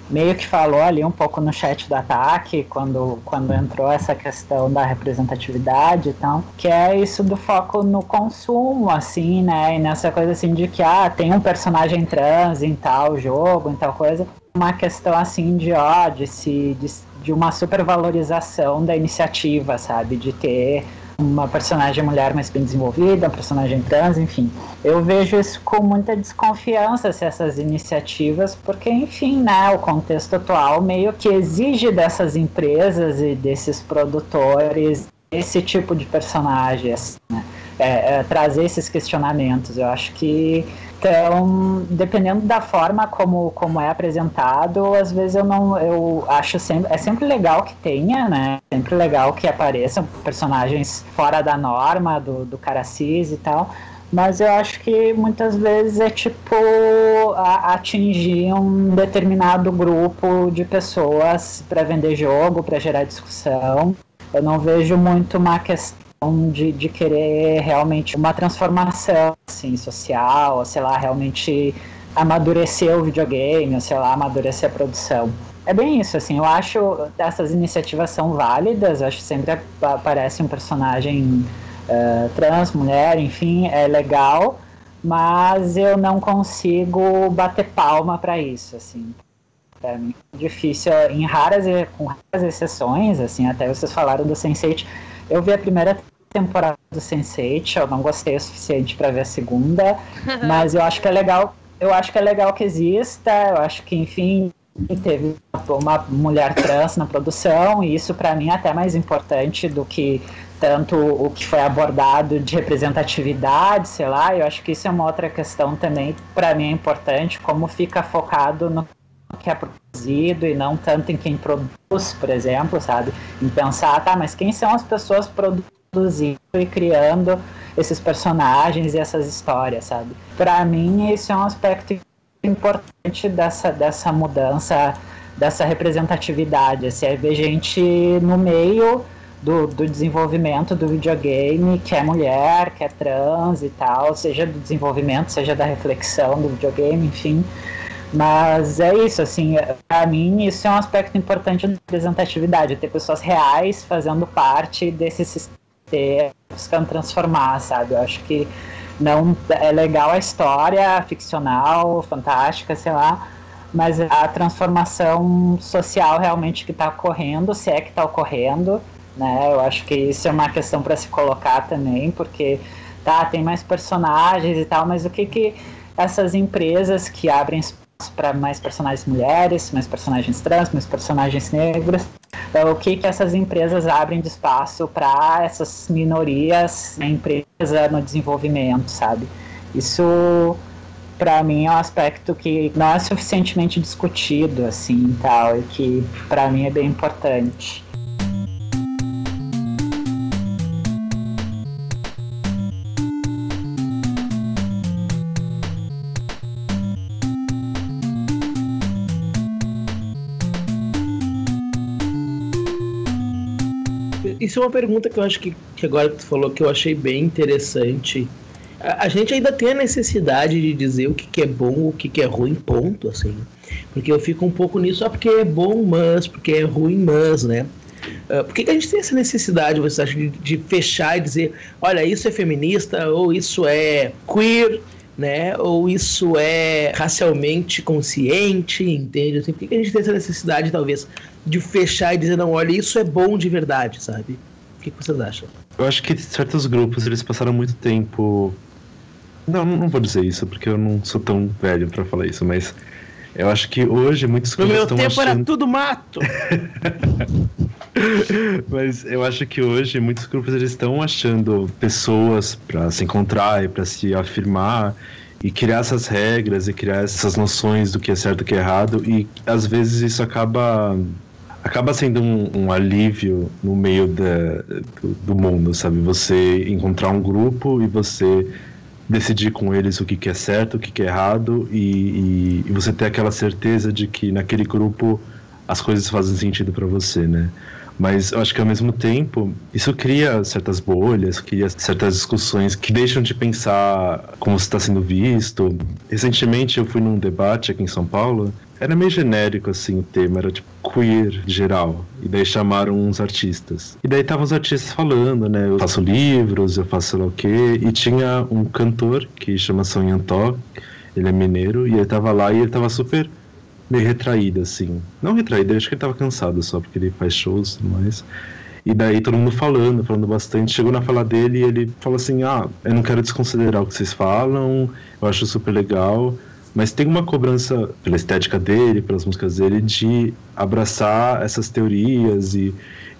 meio que falou ali um pouco no chat do ataque, quando, quando entrou essa questão da representatividade e tal, que é isso do foco no consumo, assim, né? E nessa coisa assim de que, ah, tem um personagem trans em tal jogo, em tal coisa. Uma questão assim de, ó, de, se, de, de uma supervalorização da iniciativa, sabe? De ter uma personagem mulher mais bem desenvolvida, um personagem trans, enfim. Eu vejo isso com muita desconfiança, se essas iniciativas, porque, enfim, né, o contexto atual meio que exige dessas empresas e desses produtores esse tipo de personagens, né? é, é, trazer esses questionamentos. Eu acho que então, dependendo da forma como, como é apresentado, às vezes eu não. Eu acho sempre. É sempre legal que tenha, né? Sempre legal que apareçam personagens fora da norma, do, do cara cis e tal. Mas eu acho que muitas vezes é tipo a, atingir um determinado grupo de pessoas para vender jogo, para gerar discussão. Eu não vejo muito uma questão de, de querer realmente uma transformação assim, social, sei lá, realmente amadurecer o videogame, ou sei lá, amadurecer a produção. É bem isso, assim, eu acho essas iniciativas são válidas, acho que sempre aparece um personagem uh, trans, mulher, enfim, é legal, mas eu não consigo bater palma para isso, assim. É difícil, em raras, com raras exceções, assim, até vocês falaram do Sense8, eu vi a primeira temporada do Sense8, eu não gostei o suficiente para ver a segunda, mas eu acho que é legal, eu acho que é legal que exista, eu acho que, enfim, teve uma mulher trans na produção, e isso para mim é até mais importante do que tanto o que foi abordado de representatividade, sei lá, eu acho que isso é uma outra questão também, para mim é importante, como fica focado no que é produzido e não tanto em quem produz, por exemplo, sabe? Em pensar, tá, mas quem são as pessoas produzindo e criando esses personagens e essas histórias, sabe? Para mim, esse é um aspecto importante dessa, dessa mudança, dessa representatividade. Assim, é ver gente no meio do, do desenvolvimento do videogame, que é mulher, que é trans e tal, seja do desenvolvimento, seja da reflexão do videogame, enfim. Mas é isso, assim, para mim isso é um aspecto importante da representatividade, ter pessoas reais fazendo parte desse sistema, buscando transformar, sabe? Eu acho que não é legal a história ficcional, fantástica, sei lá, mas a transformação social realmente que está ocorrendo, se é que está ocorrendo, né? Eu acho que isso é uma questão para se colocar também, porque tá, tem mais personagens e tal, mas o que que essas empresas que abrem para mais personagens mulheres, mais personagens trans, mais personagens negros. Então, o que, que essas empresas abrem de espaço para essas minorias na empresa, no desenvolvimento, sabe? Isso, para mim, é um aspecto que não é suficientemente discutido, assim, tal, e que, para mim, é bem importante. Isso é uma pergunta que eu acho que, que agora que tu falou que eu achei bem interessante. A, a gente ainda tem a necessidade de dizer o que, que é bom, o que, que é ruim, ponto, assim. Porque eu fico um pouco nisso, só porque é bom, mas, porque é ruim, mas, né? Uh, por que, que, a gente tem essa necessidade, você acha, de, de, fechar e dizer, olha, isso é feminista ou isso é queer? Né? Ou isso é racialmente consciente, entende? Assim, por que a gente tem essa necessidade, talvez, de fechar e dizer, não, olha, isso é bom de verdade, sabe? O que, que vocês acham? Eu acho que certos grupos, eles passaram muito tempo... Não, não vou dizer isso, porque eu não sou tão velho para falar isso, mas eu acho que hoje muitos grupos No meu tempo achando... era tudo mato! Mas eu acho que hoje muitos grupos eles estão achando pessoas para se encontrar e para se afirmar e criar essas regras e criar essas noções do que é certo e que é errado e às vezes isso acaba acaba sendo um, um alívio no meio da, do, do, mundo, sabe? Você encontrar um grupo e você decidir com eles o que, que é certo, o que, que é errado e, e, e você ter aquela certeza de que naquele grupo as coisas fazem sentido para você, né? Mas eu acho que ao mesmo tempo, isso cria certas bolhas, cria certas discussões que deixam de pensar como está sendo visto. Recentemente eu fui num debate aqui em São Paulo, era meio genérico assim o tema, era tipo queer geral. E daí chamaram uns artistas. E daí estavam os artistas falando, né? Eu faço livros, eu faço sei lá o quê. E tinha um cantor que chama Sonhantó, ele é mineiro, e ele tava lá e ele tava super meio retraído, assim. Não retraído, acho que ele tava cansado só, porque ele faz shows e tudo mais. E daí todo mundo falando, falando bastante. Chegou na fala dele e ele falou assim: Ah, eu não quero desconsiderar o que vocês falam, eu acho super legal. Mas tem uma cobrança pela estética dele, pelas músicas dele, de abraçar essas teorias e,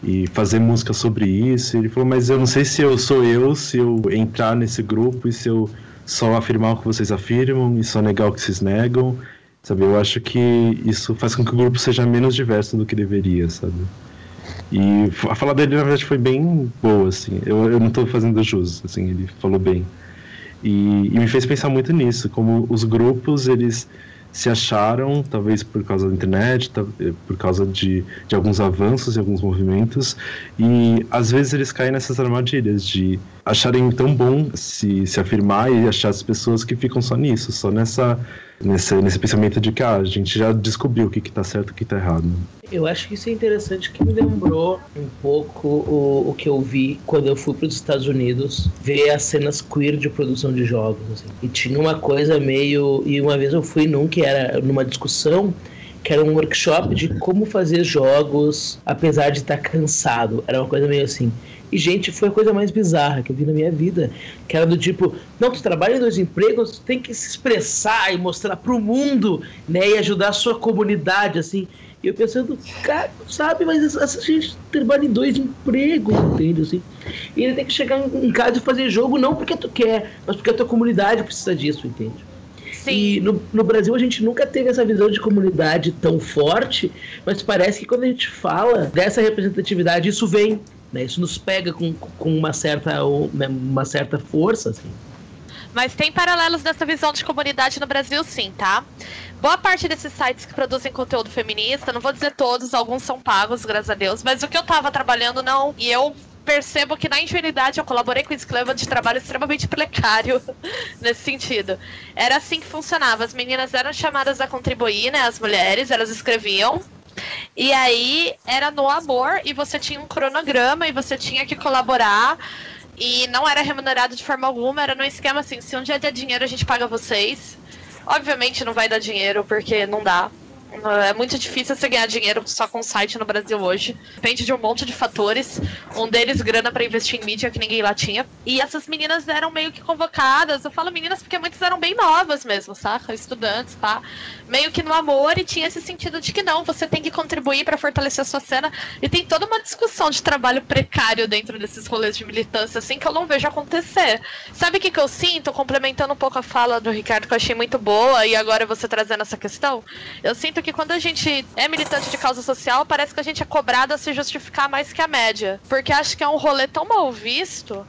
e fazer música sobre isso. Ele falou: Mas eu não sei se eu sou eu, se eu entrar nesse grupo e se eu só afirmar o que vocês afirmam e só negar o que vocês negam. Sabe, eu acho que isso faz com que o grupo seja menos diverso do que deveria, sabe? E a fala dele, na verdade, foi bem boa, assim. Eu, eu não estou fazendo jus, assim, ele falou bem. E, e me fez pensar muito nisso, como os grupos, eles se acharam, talvez por causa da internet, eh, por causa de, de alguns avanços e alguns movimentos, e às vezes eles caem nessas armadilhas de acharem tão bom se, se afirmar e achar as pessoas que ficam só nisso, só nessa nesse, nesse pensamento de que ah, a gente já descobriu o que, está certo e o que está errado. Eu acho que isso é interessante que me lembrou um pouco o, o que eu vi quando eu fui para os Estados Unidos ver as cenas queer de produção de jogos. Assim. E tinha uma coisa meio. E uma vez eu fui num que era numa discussão que era um workshop de como fazer jogos apesar de estar cansado. Era uma coisa meio assim. E, gente, foi a coisa mais bizarra que eu vi na minha vida. Que era do tipo, não, tu trabalha em dois empregos, tu tem que se expressar e mostrar pro mundo, né? E ajudar a sua comunidade, assim. E eu pensando, cara, sabe, mas essa gente trabalha em dois empregos, entende? Assim. E ele tem que chegar em casa e fazer jogo não porque tu quer, mas porque a tua comunidade precisa disso, entende? Sim. E no, no Brasil a gente nunca teve essa visão de comunidade tão forte, mas parece que quando a gente fala dessa representatividade, isso vem né? Isso nos pega com, com uma, certa, né, uma certa força. Assim. Mas tem paralelos dessa visão de comunidade no Brasil, sim, tá? Boa parte desses sites que produzem conteúdo feminista, não vou dizer todos, alguns são pagos, graças a Deus, mas o que eu tava trabalhando não, e eu percebo que na ingenuidade eu colaborei com esse clima de trabalho extremamente precário nesse sentido. Era assim que funcionava. As meninas eram chamadas a contribuir, né? As mulheres, elas escreviam e aí era no amor e você tinha um cronograma e você tinha que colaborar. E não era remunerado de forma alguma, era no esquema assim, se um dia der dinheiro a gente paga vocês. Obviamente não vai dar dinheiro, porque não dá. É muito difícil você ganhar dinheiro só com site no Brasil hoje. Depende de um monte de fatores. Um deles, grana para investir em mídia, que ninguém lá tinha. E essas meninas eram meio que convocadas. Eu falo meninas porque muitas eram bem novas mesmo, saca? Estudantes, pá. Meio que no amor e tinha esse sentido de que não, você tem que contribuir para fortalecer a sua cena. E tem toda uma discussão de trabalho precário dentro desses rolês de militância, assim, que eu não vejo acontecer. Sabe o que, que eu sinto? Complementando um pouco a fala do Ricardo, que eu achei muito boa, e agora você trazendo essa questão. Eu sinto que quando a gente é militante de causa social, parece que a gente é cobrado a se justificar mais que a média. Porque acho que é um rolê tão mal visto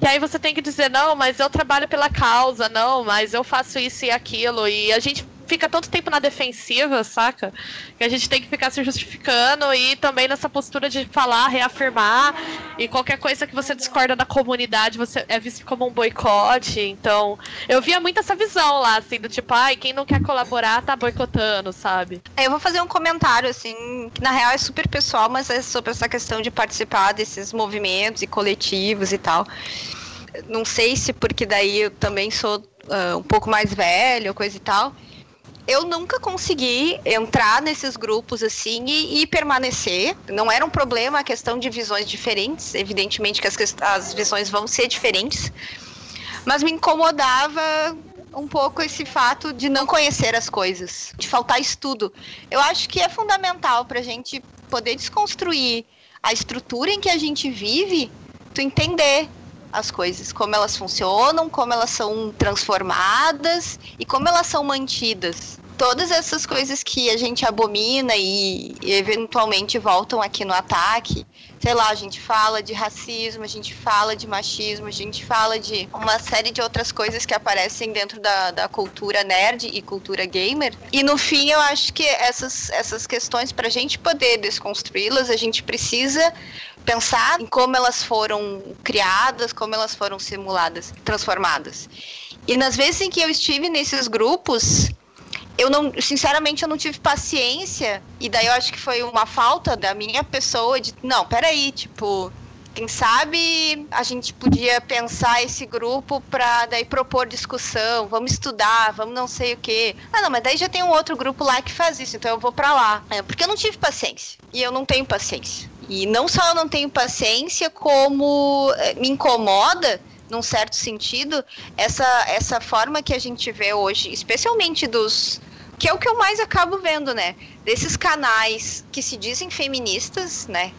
que aí você tem que dizer, não, mas eu trabalho pela causa, não, mas eu faço isso e aquilo. E a gente fica tanto tempo na defensiva, saca? Que a gente tem que ficar se justificando e também nessa postura de falar, reafirmar. E qualquer coisa que você discorda da comunidade, você é visto como um boicote. Então, eu via muito essa visão lá, assim, do tipo, ai, quem não quer colaborar tá boicotando, sabe? Eu vou fazer um comentário, assim, que na real é super pessoal, mas é sobre essa questão de participar desses movimentos e coletivos e tal. Não sei se porque daí eu também sou uh, um pouco mais velho, coisa e tal, eu nunca consegui entrar nesses grupos assim e, e, permanecer. Não era um problema a questão de visões diferentes, evidentemente que as, as visões vão ser diferentes, mas me incomodava um pouco esse fato de não conhecer as coisas, de faltar estudo. Eu acho que é fundamental para a gente poder desconstruir a estrutura em que a gente vive, tu entender as coisas, como elas funcionam, como elas são transformadas e como elas são mantidas todas essas coisas que a gente abomina e, eventualmente voltam aqui no ataque. Sei lá, a gente fala de racismo, a gente fala de machismo, a gente fala de uma série de outras coisas que aparecem dentro da, da cultura nerd e cultura gamer. E no fim, eu acho que essas, essas questões, para a gente poder desconstruí-las, a gente precisa pensar em como elas foram criadas, como elas foram simuladas, transformadas. E nas vezes em que eu estive nesses grupos, eu não, sinceramente, eu não tive paciência. E daí eu acho que foi uma falta da minha pessoa de, não, peraí, tipo, quem sabe a gente podia pensar esse grupo para daí propor discussão, vamos estudar, vamos não sei o quê. Ah, não, mas daí já tem um outro grupo lá que faz isso, então eu vou para lá. É, porque eu não tive paciência. E eu não tenho paciência. E não só eu não tenho paciência, como eh, me incomoda num certo sentido, essa, essa forma que a gente vê hoje, especialmente dos. Que é o que eu mais acabo vendo, né? Desses canais que se dizem feministas, né?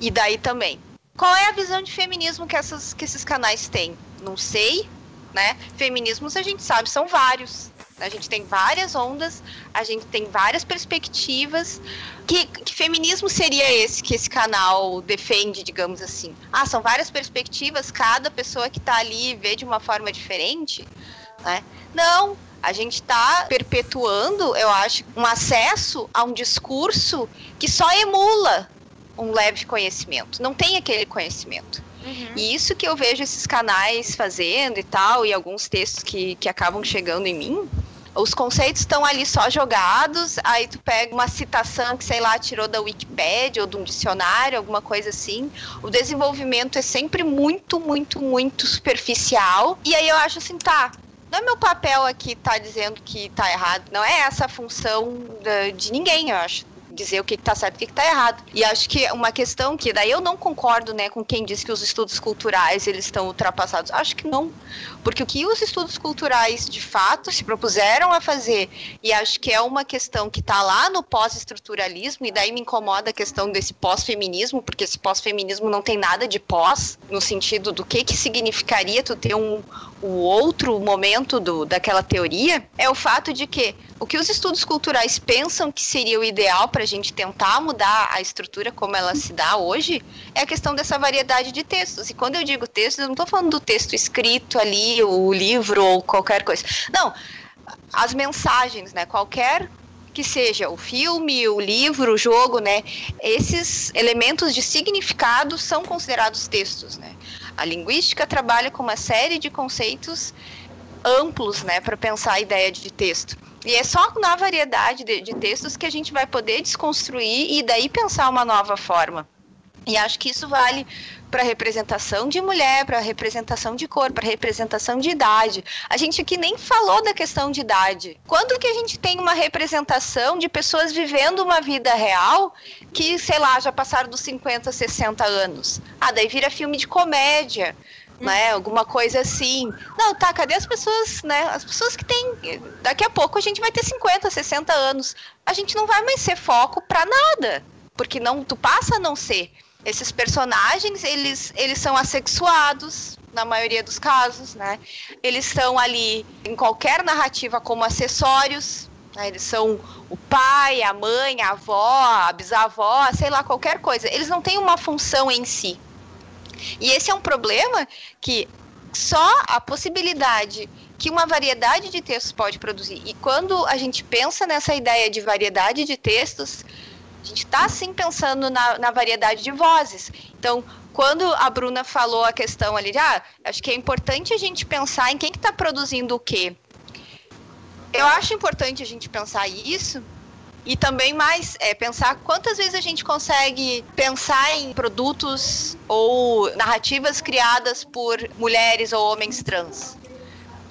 E daí também. Qual é a visão de feminismo que, essas, que esses canais têm? Não sei, né? Feminismos a gente sabe, são vários. A gente tem várias ondas, a gente tem várias perspectivas. Que, que, feminismo seria esse que esse canal defende, digamos assim? Ah, são várias perspectivas, cada pessoa que está ali vê de uma forma diferente? Né? Não, a gente está perpetuando, eu acho, um acesso a um discurso que só emula um leve conhecimento, não tem aquele conhecimento. Uhum. E isso que eu vejo esses canais fazendo e tal, e alguns textos que, que acabam chegando em mim, os conceitos estão ali só jogados, aí tu pega uma citação que, sei lá, tirou da Wikipedia ou de um dicionário, alguma coisa assim. O desenvolvimento é sempre muito, muito, muito superficial. E aí eu acho assim, tá, não é meu papel aqui tá dizendo que tá errado, não é essa a função de, de ninguém, eu acho dizer o que está certo e o que está errado. E acho que uma questão que daí eu não concordo, né, com quem diz que os estudos culturais eles estão ultrapassados. Acho que não, porque o que os estudos culturais de fato se propuseram a fazer e acho que é uma questão que está lá no pós-estruturalismo e daí me incomoda a questão desse pós-feminismo, porque esse pós-feminismo não tem nada de pós no sentido do que que significaria tu ter um o outro momento do, daquela teoria é o fato de que o que os estudos culturais pensam que seria o ideal para a gente tentar mudar a estrutura como ela se dá hoje é a questão dessa variedade de textos. E quando eu digo textos, eu não estou falando do texto escrito ali, o livro ou qualquer coisa. Não, as mensagens, né? Qualquer que seja o filme, o livro, o jogo, né? Esses elementos de significado são considerados textos, né? A linguística trabalha com uma série de conceitos amplos, né, para pensar a ideia de texto. E é só na variedade de, de textos que a gente vai poder desconstruir e daí pensar uma nova forma. E acho que isso vale para representação de mulher, para representação de cor, para representação de idade. A gente aqui nem falou da questão de idade. Quando que a gente tem uma representação de pessoas vivendo uma vida real que, sei lá, já passaram dos 50, 60 anos? Ah, daí vira filme de comédia. Né, alguma coisa assim. Não, tá, cadê as pessoas, né? As pessoas que têm. Daqui a pouco a gente vai ter 50, 60 anos. A gente não vai mais ser foco para nada. Porque não, tu passa a não ser. Esses personagens, eles, eles são assexuados, na maioria dos casos, né? Eles estão ali em qualquer narrativa como acessórios, né? eles são o pai, a mãe, a avó, a bisavó, sei lá, qualquer coisa. Eles não têm uma função em si. E esse é um problema que só a possibilidade que uma variedade de textos pode produzir. E quando a gente pensa nessa ideia de variedade de textos, a gente está sim pensando na, na variedade de vozes. Então, quando a Bruna falou a questão ali ah, acho que é importante a gente pensar em quem está que tá produzindo o quê. Eu acho importante a gente pensar isso e também mais é pensar quantas vezes a gente consegue pensar em produtos ou narrativas criadas por mulheres ou homens trans.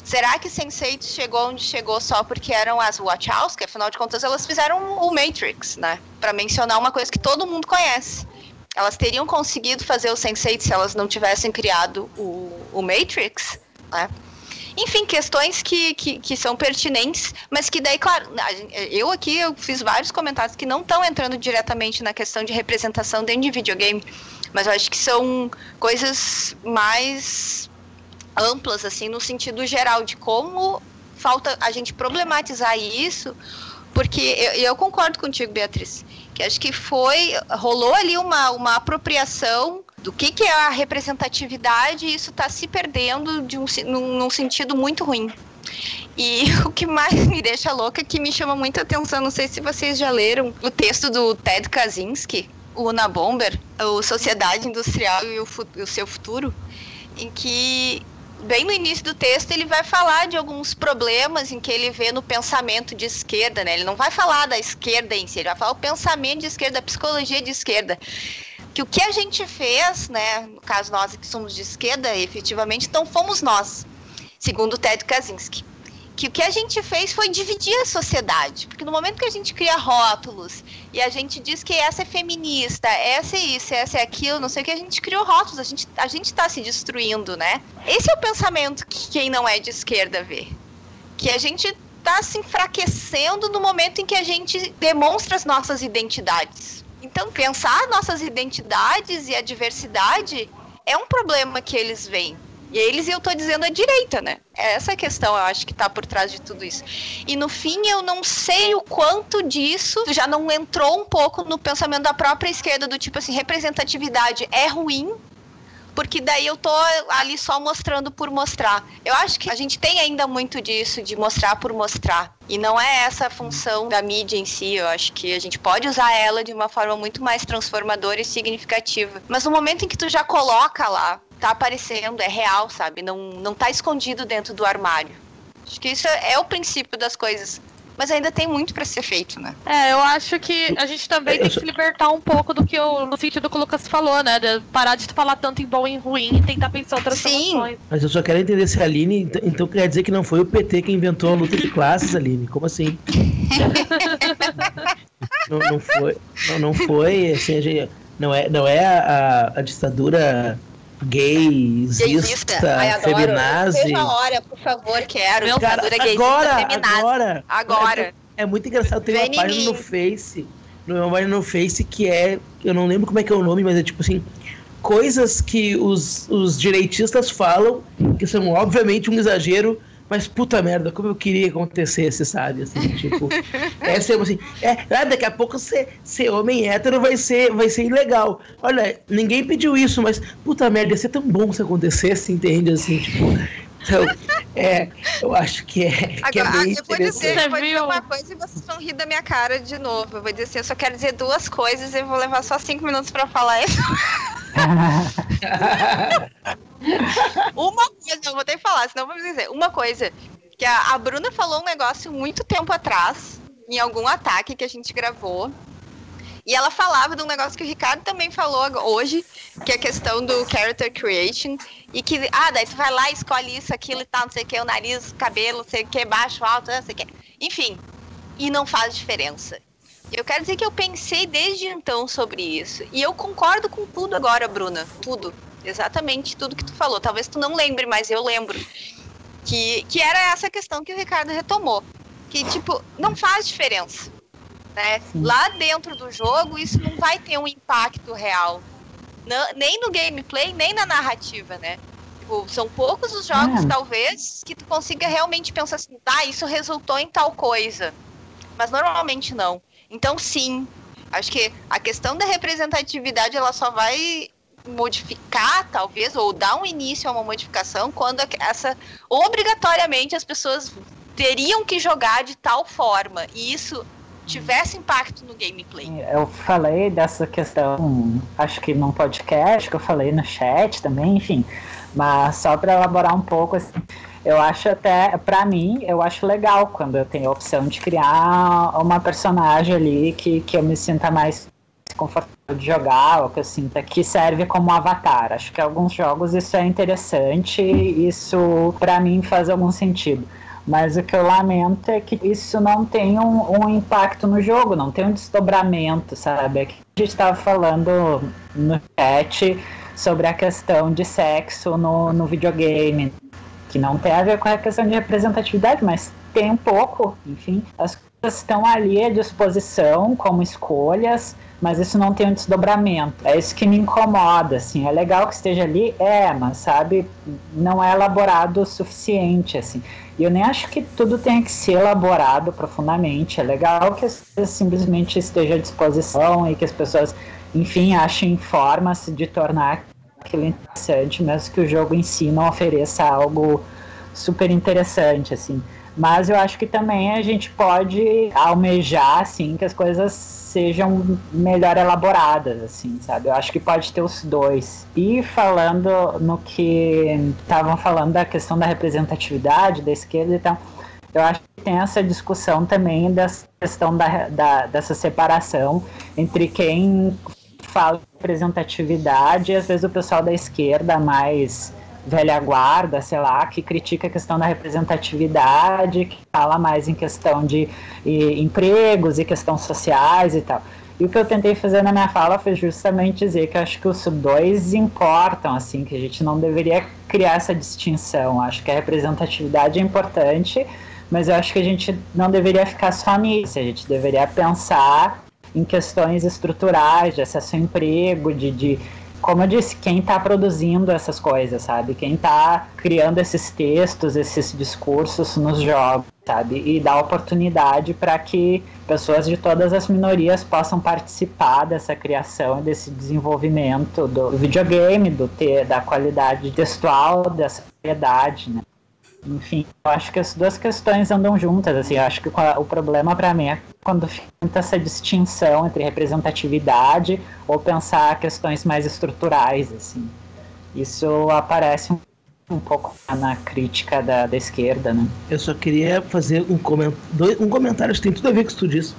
Será que Sense8 chegou onde chegou só porque eram as Wachowski? Afinal de contas, elas fizeram o Matrix, né? Para mencionar uma coisa que todo mundo conhece. Elas teriam conseguido fazer o Sense8 se elas não tivessem criado o, o Matrix, né? Enfim, questões que, que, que, são pertinentes, mas que daí, claro, eu aqui eu fiz vários comentários que não estão entrando diretamente na questão de representação dentro de videogame, mas eu acho que são coisas mais amplas, assim, no sentido geral, de como falta a gente problematizar isso, porque eu, eu concordo contigo, Beatriz, que acho que foi, rolou ali uma, uma apropriação do que, que é a representatividade e isso está se perdendo de um, num, num sentido muito ruim. E o que mais me deixa louca, que me chama muita atenção, não sei se vocês já leram o texto do Ted Kaczynski, o Una Bomber, o Sociedade Industrial e o, o seu Futuro, em que bem no início do texto, ele vai falar de alguns problemas em que ele vê no pensamento de esquerda, né? Ele não vai falar da esquerda em si, ele vai falar o pensamento de esquerda, a psicologia de esquerda. Que o que a gente fez, né? No caso, nós que somos de esquerda, efetivamente, então fomos nós, segundo Ted Kaczynski que o que a gente fez foi dividir a sociedade. Porque no momento que a gente cria rótulos e a gente diz que essa é feminista, essa é isso, essa é aquilo, não sei o que, a gente criou rótulos, a gente a está se destruindo, né? Esse é o pensamento que quem não é de esquerda vê. Que a gente está se enfraquecendo no momento em que a gente demonstra as nossas identidades. Então, pensar nossas identidades e a diversidade é um problema que eles veem. E eles, eu tô dizendo, a direita, né? É essa questão, eu acho, que tá por trás de tudo isso. E no fim, eu não sei o quanto disso já não entrou um pouco no pensamento da própria esquerda, do tipo assim, representatividade é ruim, porque daí eu tô ali só mostrando por mostrar. Eu acho que a gente tem ainda muito disso, de mostrar por mostrar. E não é essa a função da mídia em si. Eu acho que a gente pode usar ela de uma forma muito mais transformadora e significativa. Mas no momento em que tu já coloca lá tá aparecendo, é real, sabe? Não, não tá escondido dentro do armário. Acho que isso é o princípio das coisas. Mas ainda tem muito para ser feito, né? É, eu acho que a gente também tem que se libertar um pouco do que o, no sentido que o Lucas falou, né? De parar de falar tanto em bom e em ruim e tentar pensar outras Sim. soluções. Mas eu só quero entender se a Aline, então, então quer dizer que não foi o PT que inventou a luta de classes, Aline? Como assim? não, não, foi, não, não foi, assim, a gente, não é, não é a, a ditadura gaysista, feminazi. Veja a hora, por favor, quero. Meu cara, agora, agora, agora. É muito engraçado, tem uma página no Face, uma página no Face que é, eu não lembro como é que é o nome, mas é tipo assim, coisas que os, os direitistas falam, que são obviamente um exagero, mas puta merda, como eu queria que acontecesse, sabe? Assim, tipo, é sempre assim, é, ah, daqui a pouco ser, ser homem hétero vai ser, vai ser ilegal. Olha, ninguém pediu isso, mas puta merda, ia ser tão bom se acontecesse, entende? Assim, tipo. Então, é, eu acho que é, que é bem eu vou dizer, eu vou dizer uma coisa e vocês vão rir da minha cara de novo. Eu vou dizer assim, eu só quero dizer duas coisas e vou levar só cinco minutos pra falar isso. uma coisa, eu vou ter que falar, senão vou dizer. Uma coisa, que a, a Bruna falou um negócio muito tempo atrás, em algum ataque que a gente gravou. E ela falava de um negócio que o Ricardo também falou hoje, que é a questão do character creation. E que, ah, daí tu vai lá, escolhe isso, aquilo e tal, não sei o que, o nariz, cabelo, não sei o que, baixo, alto, não sei o que. Enfim, e não faz diferença. Eu quero dizer que eu pensei desde então sobre isso. E eu concordo com tudo agora, Bruna. Tudo. Exatamente tudo que tu falou. Talvez tu não lembre, mas eu lembro. Que, que era essa questão que o Ricardo retomou. Que, tipo, não faz diferença. Né? Lá dentro do jogo, isso não vai ter um impacto real. Não, nem no gameplay, nem na narrativa, né? Tipo, são poucos os jogos, é. talvez, que tu consiga realmente pensar assim, tá, isso resultou em tal coisa. Mas normalmente não. Então, sim, acho que a questão da representatividade ela só vai modificar, talvez, ou dar um início a uma modificação quando essa obrigatoriamente as pessoas teriam que jogar de tal forma e isso tivesse impacto no gameplay. Eu falei dessa questão, acho que num podcast que eu falei no chat também, enfim, mas só para elaborar um pouco assim, eu acho até, para mim, eu acho legal quando eu tenho a opção de criar uma personagem ali que, que eu me sinta mais confortável de jogar, ou que eu sinta que serve como avatar. Acho que alguns jogos isso é interessante, isso para mim faz algum sentido. Mas o que eu lamento é que isso não tem um, um impacto no jogo, não tem um desdobramento, sabe? Aqui a gente estava falando no chat sobre a questão de sexo no, no videogame, que não tem a ver com a questão de representatividade, mas tem um pouco, enfim. As coisas estão ali à disposição como escolhas, mas isso não tem um desdobramento. É isso que me incomoda, assim. É legal que esteja ali, é, mas sabe, não é elaborado o suficiente, assim. E eu nem acho que tudo tenha que ser elaborado profundamente. É legal que simplesmente esteja à disposição e que as pessoas, enfim, achem formas de tornar aquilo interessante, mesmo que o jogo em si não ofereça algo super interessante, assim. Mas eu acho que também a gente pode almejar, assim, que as coisas sejam melhor elaboradas, assim, sabe? Eu acho que pode ter os dois. E falando no que estavam falando da questão da representatividade da esquerda e tal, eu acho que tem essa discussão também dessa questão da, da dessa separação entre quem fala representatividade e às vezes o pessoal da esquerda mais velha guarda, sei lá, que critica a questão da representatividade, que fala mais em questão de e, empregos e questões sociais e tal. E o que eu tentei fazer na minha fala foi justamente dizer que acho que os dois importam, assim, que a gente não deveria criar essa distinção. Acho que a representatividade é importante, mas eu acho que a gente não deveria ficar só nisso. A gente deveria pensar em questões estruturais de acesso ao emprego, de, de como eu disse, quem está produzindo essas coisas, sabe? Quem está criando esses textos, esses discursos nos jogos, sabe? E dá oportunidade para que pessoas de todas as minorias possam participar dessa criação desse desenvolvimento do videogame, do ter, da qualidade textual, dessa variedade, né? Enfim, eu acho que as duas questões andam juntas, assim, eu acho que o problema para mim é quando fica essa distinção entre representatividade ou pensar questões mais estruturais, assim. Isso aparece um, um pouco na crítica da, da esquerda, né? Eu só queria fazer um, coment... um comentário que tem tudo a ver com o que tu disse.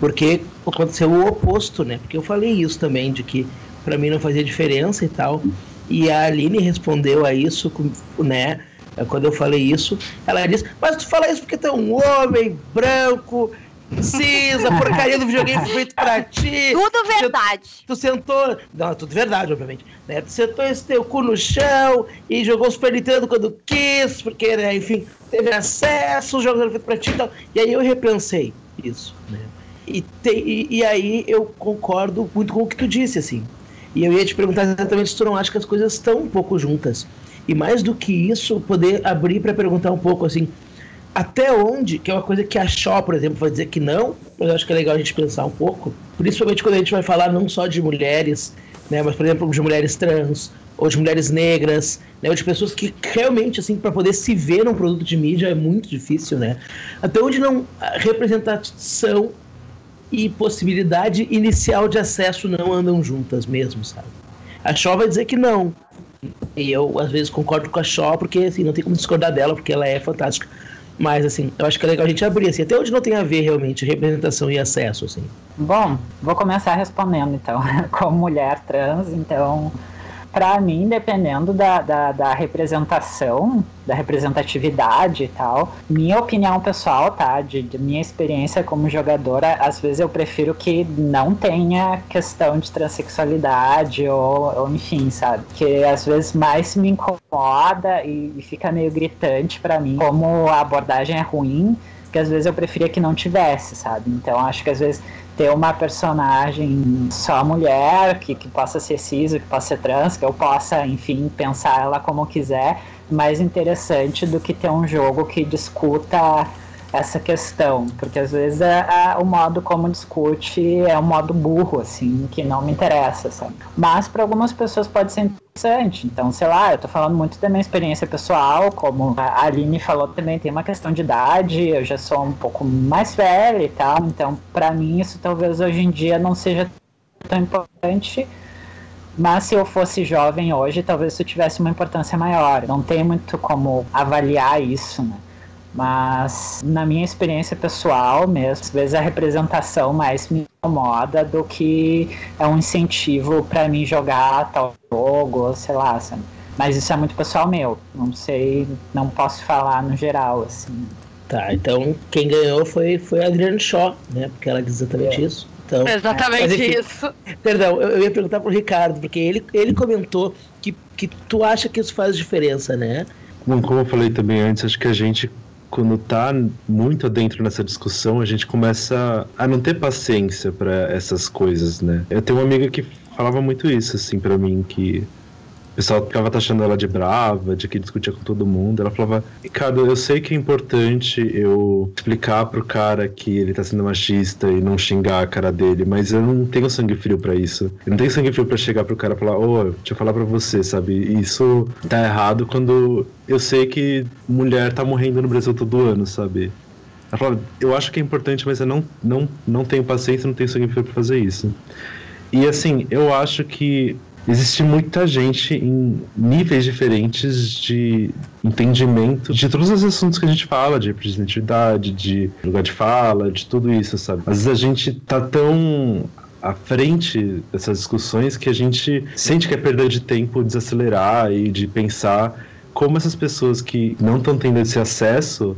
Porque aconteceu o oposto, né? Porque eu falei isso também, de que para mim não fazia diferença e tal. E a Aline respondeu a isso, né? É, quando eu falei isso, ela disse: Mas tu fala isso porque tu é um homem branco, cinza, porcaria do videogame feito pra ti. Tudo verdade. Tu, tu sentou. Não, tudo verdade, obviamente. Né? Tu sentou esse teu cu no chão e jogou o Super Nintendo quando quis, porque, né, enfim, teve acesso, os jogos eram feitos pra ti e tal. E aí eu repensei isso, né? E, te, e, e, aí eu concordo muito com o que tu disse, assim. E eu ia te perguntar exatamente se tu não acha que as coisas estão um pouco juntas. E mais do que isso, poder abrir para perguntar um pouco assim, até onde, que é uma coisa que a Shaw, por exemplo, vai dizer que não, mas eu acho que é legal a gente pensar um pouco, principalmente quando a gente vai falar não só de mulheres, né, mas por exemplo de mulheres trans, ou de mulheres negras, né, ou de pessoas que realmente, assim, para poder se ver num produto de mídia é muito difícil, né? Até onde não representação e possibilidade inicial de acesso não andam juntas mesmo, sabe? A Shaw vai dizer que não, e eu, às vezes, concordo com a Shaw, porque, assim, não tem como discordar dela, porque ela é fantástica. Mas, assim, eu acho que é legal a gente abrir, assim, até onde não tem a ver, realmente, representação e acesso, assim. Bom, vou começar respondendo, então. Como mulher trans, então, para mim, dependendo da, da, da, representação, da representatividade e tal, minha opinião pessoal, tá? De, de, minha experiência como jogadora, às vezes eu prefiro que não tenha questão de transexualidade ou, ou enfim, sabe? Que às vezes mais me incomoda e, e fica meio gritante para mim como a abordagem é ruim que às vezes eu preferia que não tivesse, sabe? Então acho que às vezes ter uma personagem só mulher, que, que possa ser cis, que possa ser trans, que eu possa, enfim, pensar ela como quiser, mais interessante do que ter um jogo que discuta essa questão, porque às vezes é, é, o modo como discute é um modo burro, assim, que não me interessa, sabe? Mas para algumas pessoas pode ser interessante. Então, sei lá, eu tô falando muito da minha experiência pessoal, como a Aline falou também, tem uma questão de idade, eu já sou um pouco mais velha e tal, então para mim isso talvez hoje em dia não seja tão importante. Mas se eu fosse jovem hoje, talvez isso tivesse uma importância maior. Não tem muito como avaliar isso, né? Mas na minha experiência pessoal mesmo, às vezes a representação mais me incomoda do que é um incentivo para mim jogar tal jogo, sei lá, sabe? Mas isso é muito pessoal meu. Não sei, não posso falar no geral, assim. Tá, então quem ganhou foi, foi a Adriane Shaw, né? Porque ela diz exatamente é. isso. Então, exatamente enfim, isso. Perdão, eu, eu, ia perguntar pro Ricardo, porque ele, ele comentou que, que tu acha que isso faz diferença, né? Bom, como eu falei também antes, acho que a gente quando tá muito dentro nessa discussão, a gente começa a não ter paciência para essas coisas, né? Eu tenho uma amiga que falava muito isso, assim, para mim, que pessoal ficava taxando ela de brava, de que discutia com todo mundo. Ela falava, Ricardo, eu sei que é importante eu explicar pro cara que ele tá sendo machista e não xingar a cara dele, mas eu não tenho sangue frio para isso. Eu não tenho sangue frio para chegar pro cara e falar, ô, oh, deixa eu falar pra você, sabe? Isso tá errado quando eu sei que mulher tá morrendo no Brasil todo ano, sabe? Ela falava, eu acho que é importante, mas eu não, não, não tenho paciência, não tenho sangue frio pra fazer isso. E assim, eu acho que existe muita gente em níveis diferentes de entendimento de todos os assuntos que a gente fala, de representatividade, de lugar de fala, de tudo isso, sabe? Às vezes a gente tá tão à frente dessas discussões que a gente sente que é perda de tempo desacelerar e de pensar como essas pessoas que não estão tendo esse acesso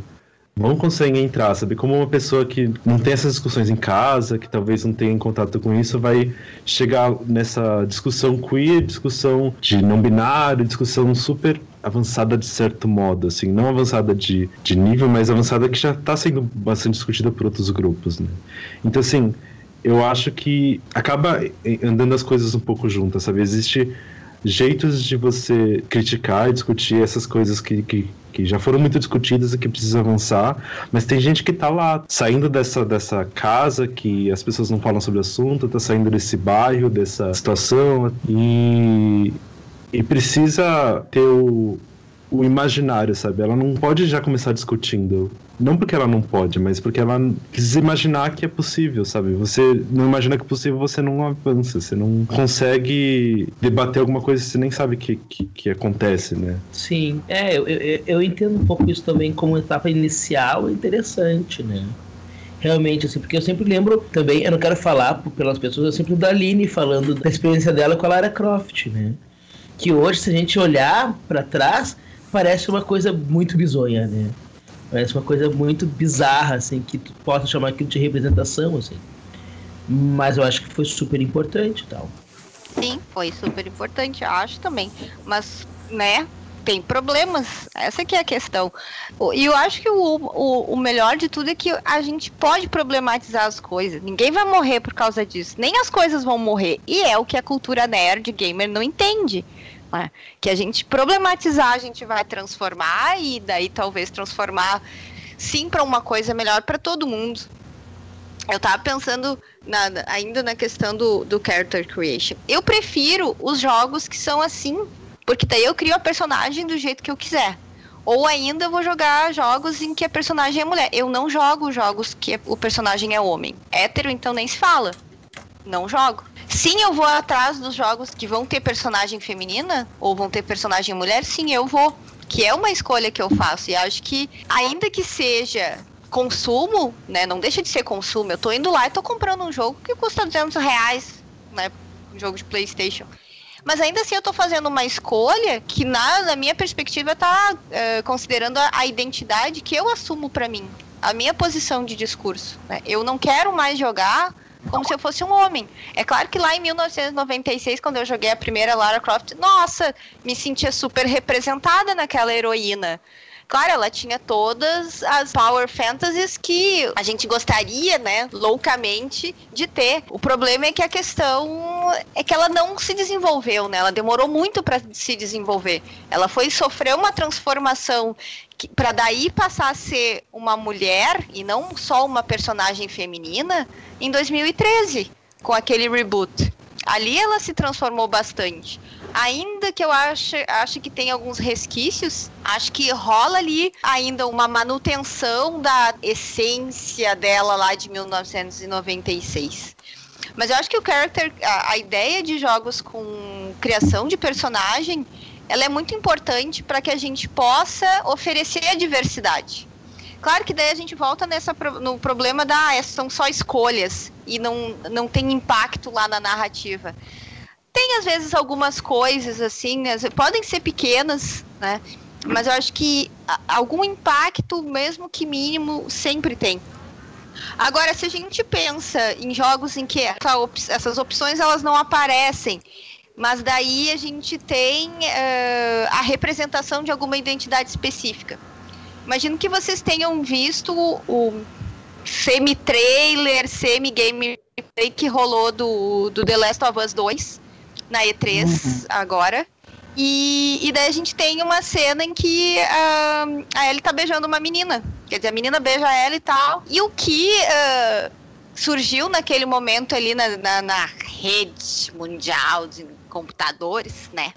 vão conseguir entrar, sabe? Como uma pessoa que não tem essas discussões em casa, que talvez não tenha em contato com isso, vai chegar nessa discussão queer, discussão de não binário, discussão super avançada de certo modo, assim, não avançada de, de nível, mas avançada que já está sendo bastante discutida por outros grupos, né? Então, assim, eu acho que acaba andando as coisas um pouco juntas, sabe? Existe jeitos de você criticar e discutir essas coisas que, que, que já foram muito discutidas e que precisam avançar, mas tem gente que tá lá, saindo dessa, dessa casa que as pessoas não falam sobre o assunto, tá saindo desse bairro, dessa situação, e, e precisa ter o, o imaginário, sabe? Ela não pode já começar discutindo. Não porque ela não pode, mas porque ela precisa imaginar que é possível, sabe? Você não imagina que é possível, você não avança, você não consegue debater alguma coisa você nem sabe que, que, que acontece, né? Sim, é, eu, eu, eu entendo um pouco isso também como etapa inicial interessante, né? realmente, assim, porque eu sempre lembro também, eu não quero falar pelas pessoas, eu sempre da Aline falando da experiência dela com a Lara Croft, né? Que hoje, se a gente olhar para trás, parece uma coisa muito bizonha, né? Parece uma coisa muito bizarra, assim, que tu possa chamar aquilo de representação, assim. Mas eu acho que foi super importante tal. Sim, foi super importante, eu acho também. Mas, né, tem problemas. Essa que é a questão. E eu acho que o, o, o, melhor de tudo é que a gente pode problematizar as coisas. Ninguém vai morrer por causa disso. Nem as coisas vão morrer. E é o que a cultura nerd gamer não entende. Né? Que a gente problematizar, a gente vai transformar e daí talvez transformar sim para uma coisa melhor para todo mundo. Eu tava pensando na, ainda na questão do, do character creation. Eu prefiro os jogos que são assim, porque daí eu crio a personagem do jeito que eu quiser. Ou ainda eu vou jogar jogos em que a personagem é mulher. Eu não jogo jogos que o personagem é homem. Hétero, então nem se fala. Não jogo. Sim, eu vou atrás dos jogos que vão ter personagem feminina ou vão ter personagem mulher. Sim, eu vou. Que é uma escolha que eu faço. E acho que, ainda que seja consumo, né? Não deixa de ser consumo. Eu tô indo lá e tô comprando um jogo que custa 200 reais, né? Um jogo de PlayStation. Mas ainda assim eu tô fazendo uma escolha que, na, na minha perspectiva, tá uh, considerando a, a, identidade que eu assumo para mim. A minha posição de discurso. Né? Eu não quero mais jogar como se eu fosse um homem. É claro que lá em 1996, quando eu joguei a primeira Lara Croft, nossa, me sentia super representada naquela heroína. Claro, ela tinha todas as power fantasies que a gente gostaria, né, loucamente de ter. O problema é que a questão é que ela não se desenvolveu, né? Ela demorou muito para se desenvolver. Ela foi sofrer uma transformação para daí passar a ser uma mulher e não só uma personagem feminina em 2013 com aquele reboot. Ali ela se transformou bastante ainda que eu ache, acho que tem alguns resquícios, acho que rola ali ainda uma manutenção da essência dela lá de 1996. Mas eu acho que o character, a, a ideia de jogos com criação de personagem, ela é muito importante para que a gente possa oferecer a diversidade. Claro que daí a gente volta nessa, no problema da ah, são só escolhas e não, não tem impacto lá na narrativa. Tem às vezes algumas coisas assim, podem ser pequenas, né? Mas eu acho que algum impacto, mesmo que mínimo, sempre tem. Agora, se a gente pensa em jogos em que essa op essas opções elas não aparecem, mas daí a gente tem uh, a representação de alguma identidade específica. Imagino que vocês tenham visto o semi-trailer, semi-gameplay que rolou do, do The Last of Us 2 na E3 uhum. agora. E, e daí a gente tem uma cena em que uh, a Ellie tá beijando uma menina. Quer dizer, a menina beija ela e tal. E o que uh, surgiu naquele momento ali na, na, na rede mundial de computadores, né?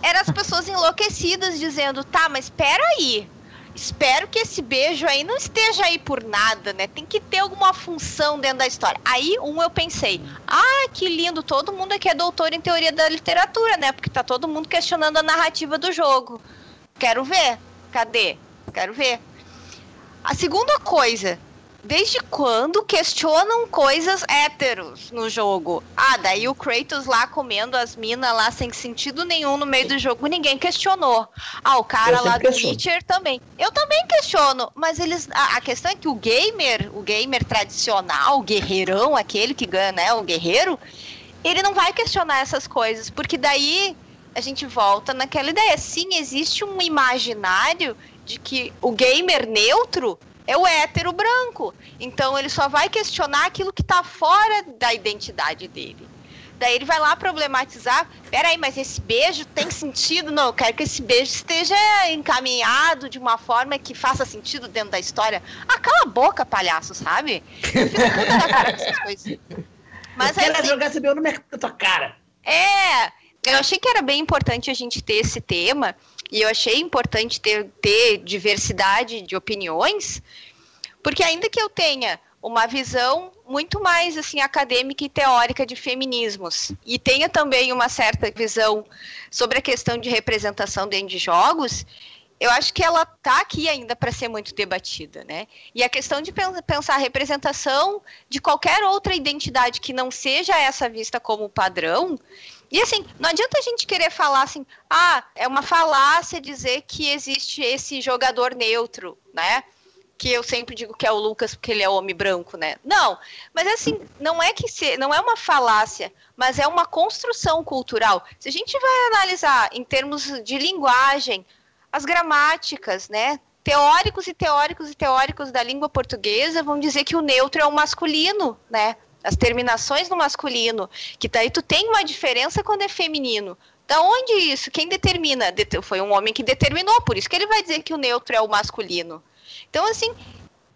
Eram as pessoas enlouquecidas dizendo, tá, mas espera aí, espero que esse beijo aí não esteja aí por nada, né? Tem que ter alguma função dentro da história. Aí, um, eu pensei, ah, que lindo, todo mundo aqui é doutor em teoria da literatura, né? Porque tá todo mundo questionando a narrativa do jogo. Quero ver. Cadê? Quero ver. A segunda coisa, Desde quando questionam coisas héteros no jogo? Ah, daí o Kratos lá comendo as minas lá sem sentido nenhum no meio do jogo, ninguém questionou. Ah, o cara lá do Witcher também. Eu também questiono, mas eles. A, a, questão é que o gamer, o gamer tradicional, o guerreirão, aquele que ganha, né? O guerreiro, ele não vai questionar essas coisas, porque daí a gente volta naquela ideia. Sim, existe um imaginário de que o gamer neutro é o hétero branco. Então ele só vai questionar aquilo que está fora da identidade dele. Daí ele vai lá problematizar. Peraí, mas esse beijo tem sentido? Não, eu quero que esse beijo esteja encaminhado de uma forma que faça sentido dentro da história. Ah, cala a boca, palhaço, sabe? Eu fico puta cara com essas coisas. Mas eu quero assim, jogar esse beijo no mercado da tua cara. É, eu achei que era bem importante a gente ter esse tema. E eu achei importante ter, ter diversidade de opiniões, porque ainda que eu tenha uma visão muito mais assim acadêmica e teórica de feminismos e tenha também uma certa visão sobre a questão de representação dentro de jogos, eu acho que ela está aqui ainda para ser muito debatida, né? E a questão de pensar a representação de qualquer outra identidade que não seja essa vista como padrão, e assim, não adianta a gente querer falar assim, ah, é uma falácia dizer que existe esse jogador neutro, né? Que eu sempre digo que é o Lucas porque ele é homem branco, né? Não, mas assim, não é que se, não é uma falácia, mas é uma construção cultural. Se a gente vai analisar em termos de linguagem, as gramáticas, né? Teóricos e teóricos e teóricos da língua portuguesa vão dizer que o neutro é o masculino, né? As terminações no masculino, que daí tu tem uma diferença quando é feminino. Da onde isso? Quem determina? Foi um homem que determinou, por isso que ele vai dizer que o neutro é o masculino. Então, assim,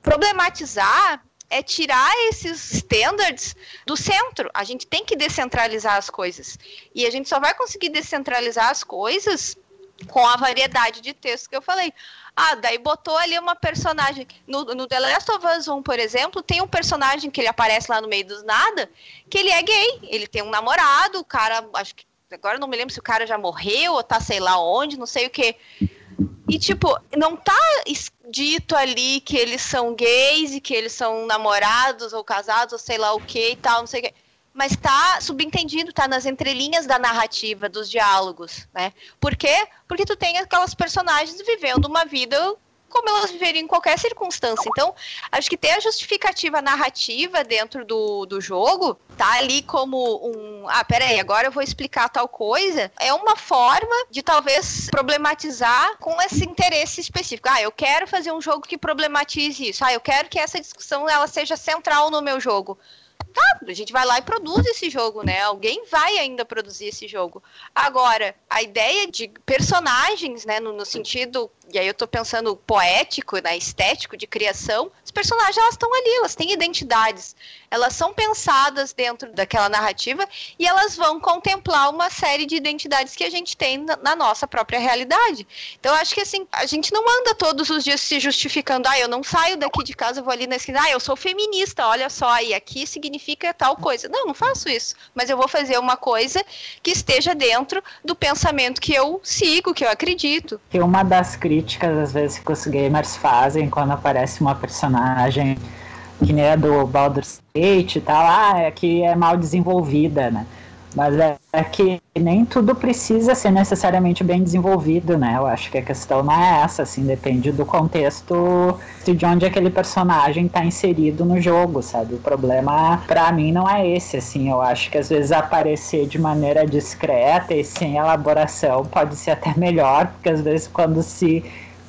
problematizar é tirar esses standards do centro. A gente tem que descentralizar as coisas. E a gente só vai conseguir descentralizar as coisas com a variedade de textos que eu falei. Ah, daí botou ali uma personagem. No, no The Last of Us 1, por exemplo, tem um personagem que ele aparece lá no meio dos nada, que ele é gay. Ele tem um namorado, o cara, acho que. Agora não me lembro se o cara já morreu ou tá sei lá onde, não sei o que. E, tipo, não tá dito ali que eles são gays e que eles são namorados ou casados ou sei lá o que e tal, não sei o que mas está subentendido, está nas entrelinhas da narrativa, dos diálogos, né? Por quê? Porque tu tem aquelas personagens vivendo uma vida como elas viveriam em qualquer circunstância. Então, acho que ter a justificativa narrativa dentro do, do jogo, tá ali como um. Ah, peraí, agora eu vou explicar tal coisa. É uma forma de talvez problematizar com esse interesse específico. Ah, eu quero fazer um jogo que problematize isso. Ah, eu quero que essa discussão ela seja central no meu jogo tá, a gente vai lá e produz esse jogo, né? Alguém vai ainda produzir esse jogo. Agora, a ideia de personagens, né, no, no sentido, e aí eu tô pensando poético, né, estético, de criação, os personagens, elas estão ali, elas têm identidades. Elas são pensadas dentro daquela narrativa e elas vão contemplar uma série de identidades que a gente tem na, na nossa própria realidade. Então, acho que assim, a gente não anda todos os dias se justificando, ah, eu não saio daqui de casa, vou ali na esquina, ah, eu sou feminista, olha só, e aqui significa tal coisa. Não, não faço isso. Mas eu vou fazer uma coisa que esteja dentro do pensamento que eu sigo, que eu acredito. Que uma das críticas, às vezes, que os gamers fazem quando aparece uma personagem que nem a do Baldur's Gate e tal, ah, é que é mal desenvolvida, né? Mas é, é, que nem tudo precisa ser necessariamente bem desenvolvido, né? Eu acho que a questão não é essa, assim, depende do contexto de onde aquele personagem está inserido no jogo, sabe? O problema, para mim, não é esse, assim. Eu acho que às vezes aparecer de maneira discreta e sem elaboração pode ser até melhor, porque às vezes quando se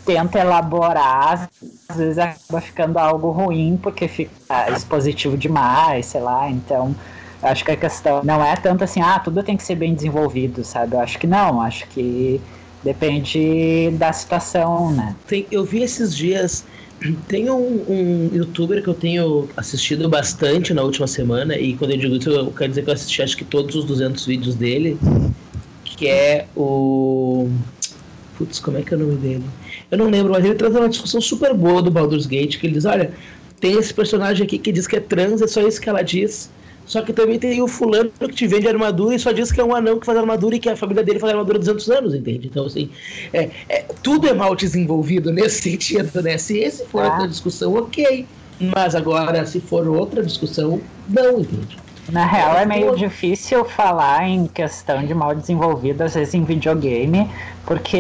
tenta elaborar, às vezes acaba ficando algo ruim, porque fica expositivo demais, sei lá, então Acho que a questão não é tanto assim, ah, tudo tem que ser bem desenvolvido, sabe? Eu acho que não, acho que depende da situação, né? Tem, eu vi esses dias. Tem um, um, youtuber que eu tenho assistido bastante na última semana, e quando eu digo isso, eu quero dizer que eu assisti acho que todos os 200 vídeos dele, que é o. Putz, como é que é o nome dele? Eu não lembro, mas ele traz uma discussão super boa do Baldur's Gate, que ele diz: olha, tem esse personagem aqui que diz que é trans, é só isso que ela diz. Só que também tem o fulano que te vende armadura e só diz que é um anão que faz armadura e que a família dele faz armadura há 200 anos, entende? Então, assim, é, é, tudo é mal desenvolvido nesse sentido, né? Se esse for ah. a discussão, ok. Mas agora, se for outra discussão, não, entende? Na real, é meio difícil falar em questão de mal desenvolvido, às vezes em videogame, porque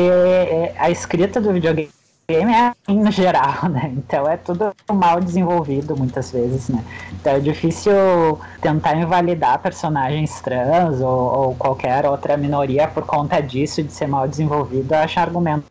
a escrita do videogame game é assim no geral, né? Então é tudo mal desenvolvido muitas vezes, né? Então é difícil tentar invalidar personagens trans ou, ou qualquer outra minoria por conta disso, de ser mal desenvolvido. Eu acho um argumento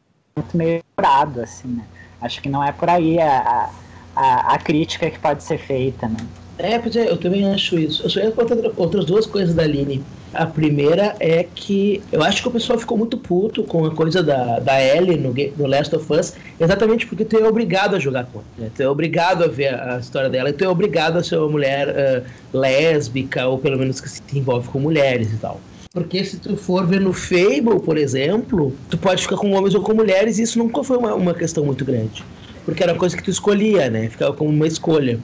meio curado, assim, né? Acho que não é por aí a, a, a crítica que pode ser feita, né? É, é, eu também acho isso. Eu só ia contar outras duas coisas da Aline. A primeira é que eu acho que o pessoal ficou muito puto com a coisa da, da Ellie no, no Last of Us, exatamente porque tu é obrigado a jogar com ela. Né? Tu é obrigado a ver a, história dela e tu é obrigado a ser uma mulher uh, lésbica, ou pelo menos que se envolve com mulheres e tal. Porque se tu for ver no Fable, por exemplo, tu pode ficar com homens ou com mulheres e isso nunca foi uma, uma questão muito grande. Porque era uma coisa que tu escolhia, né? Ficava como uma escolha.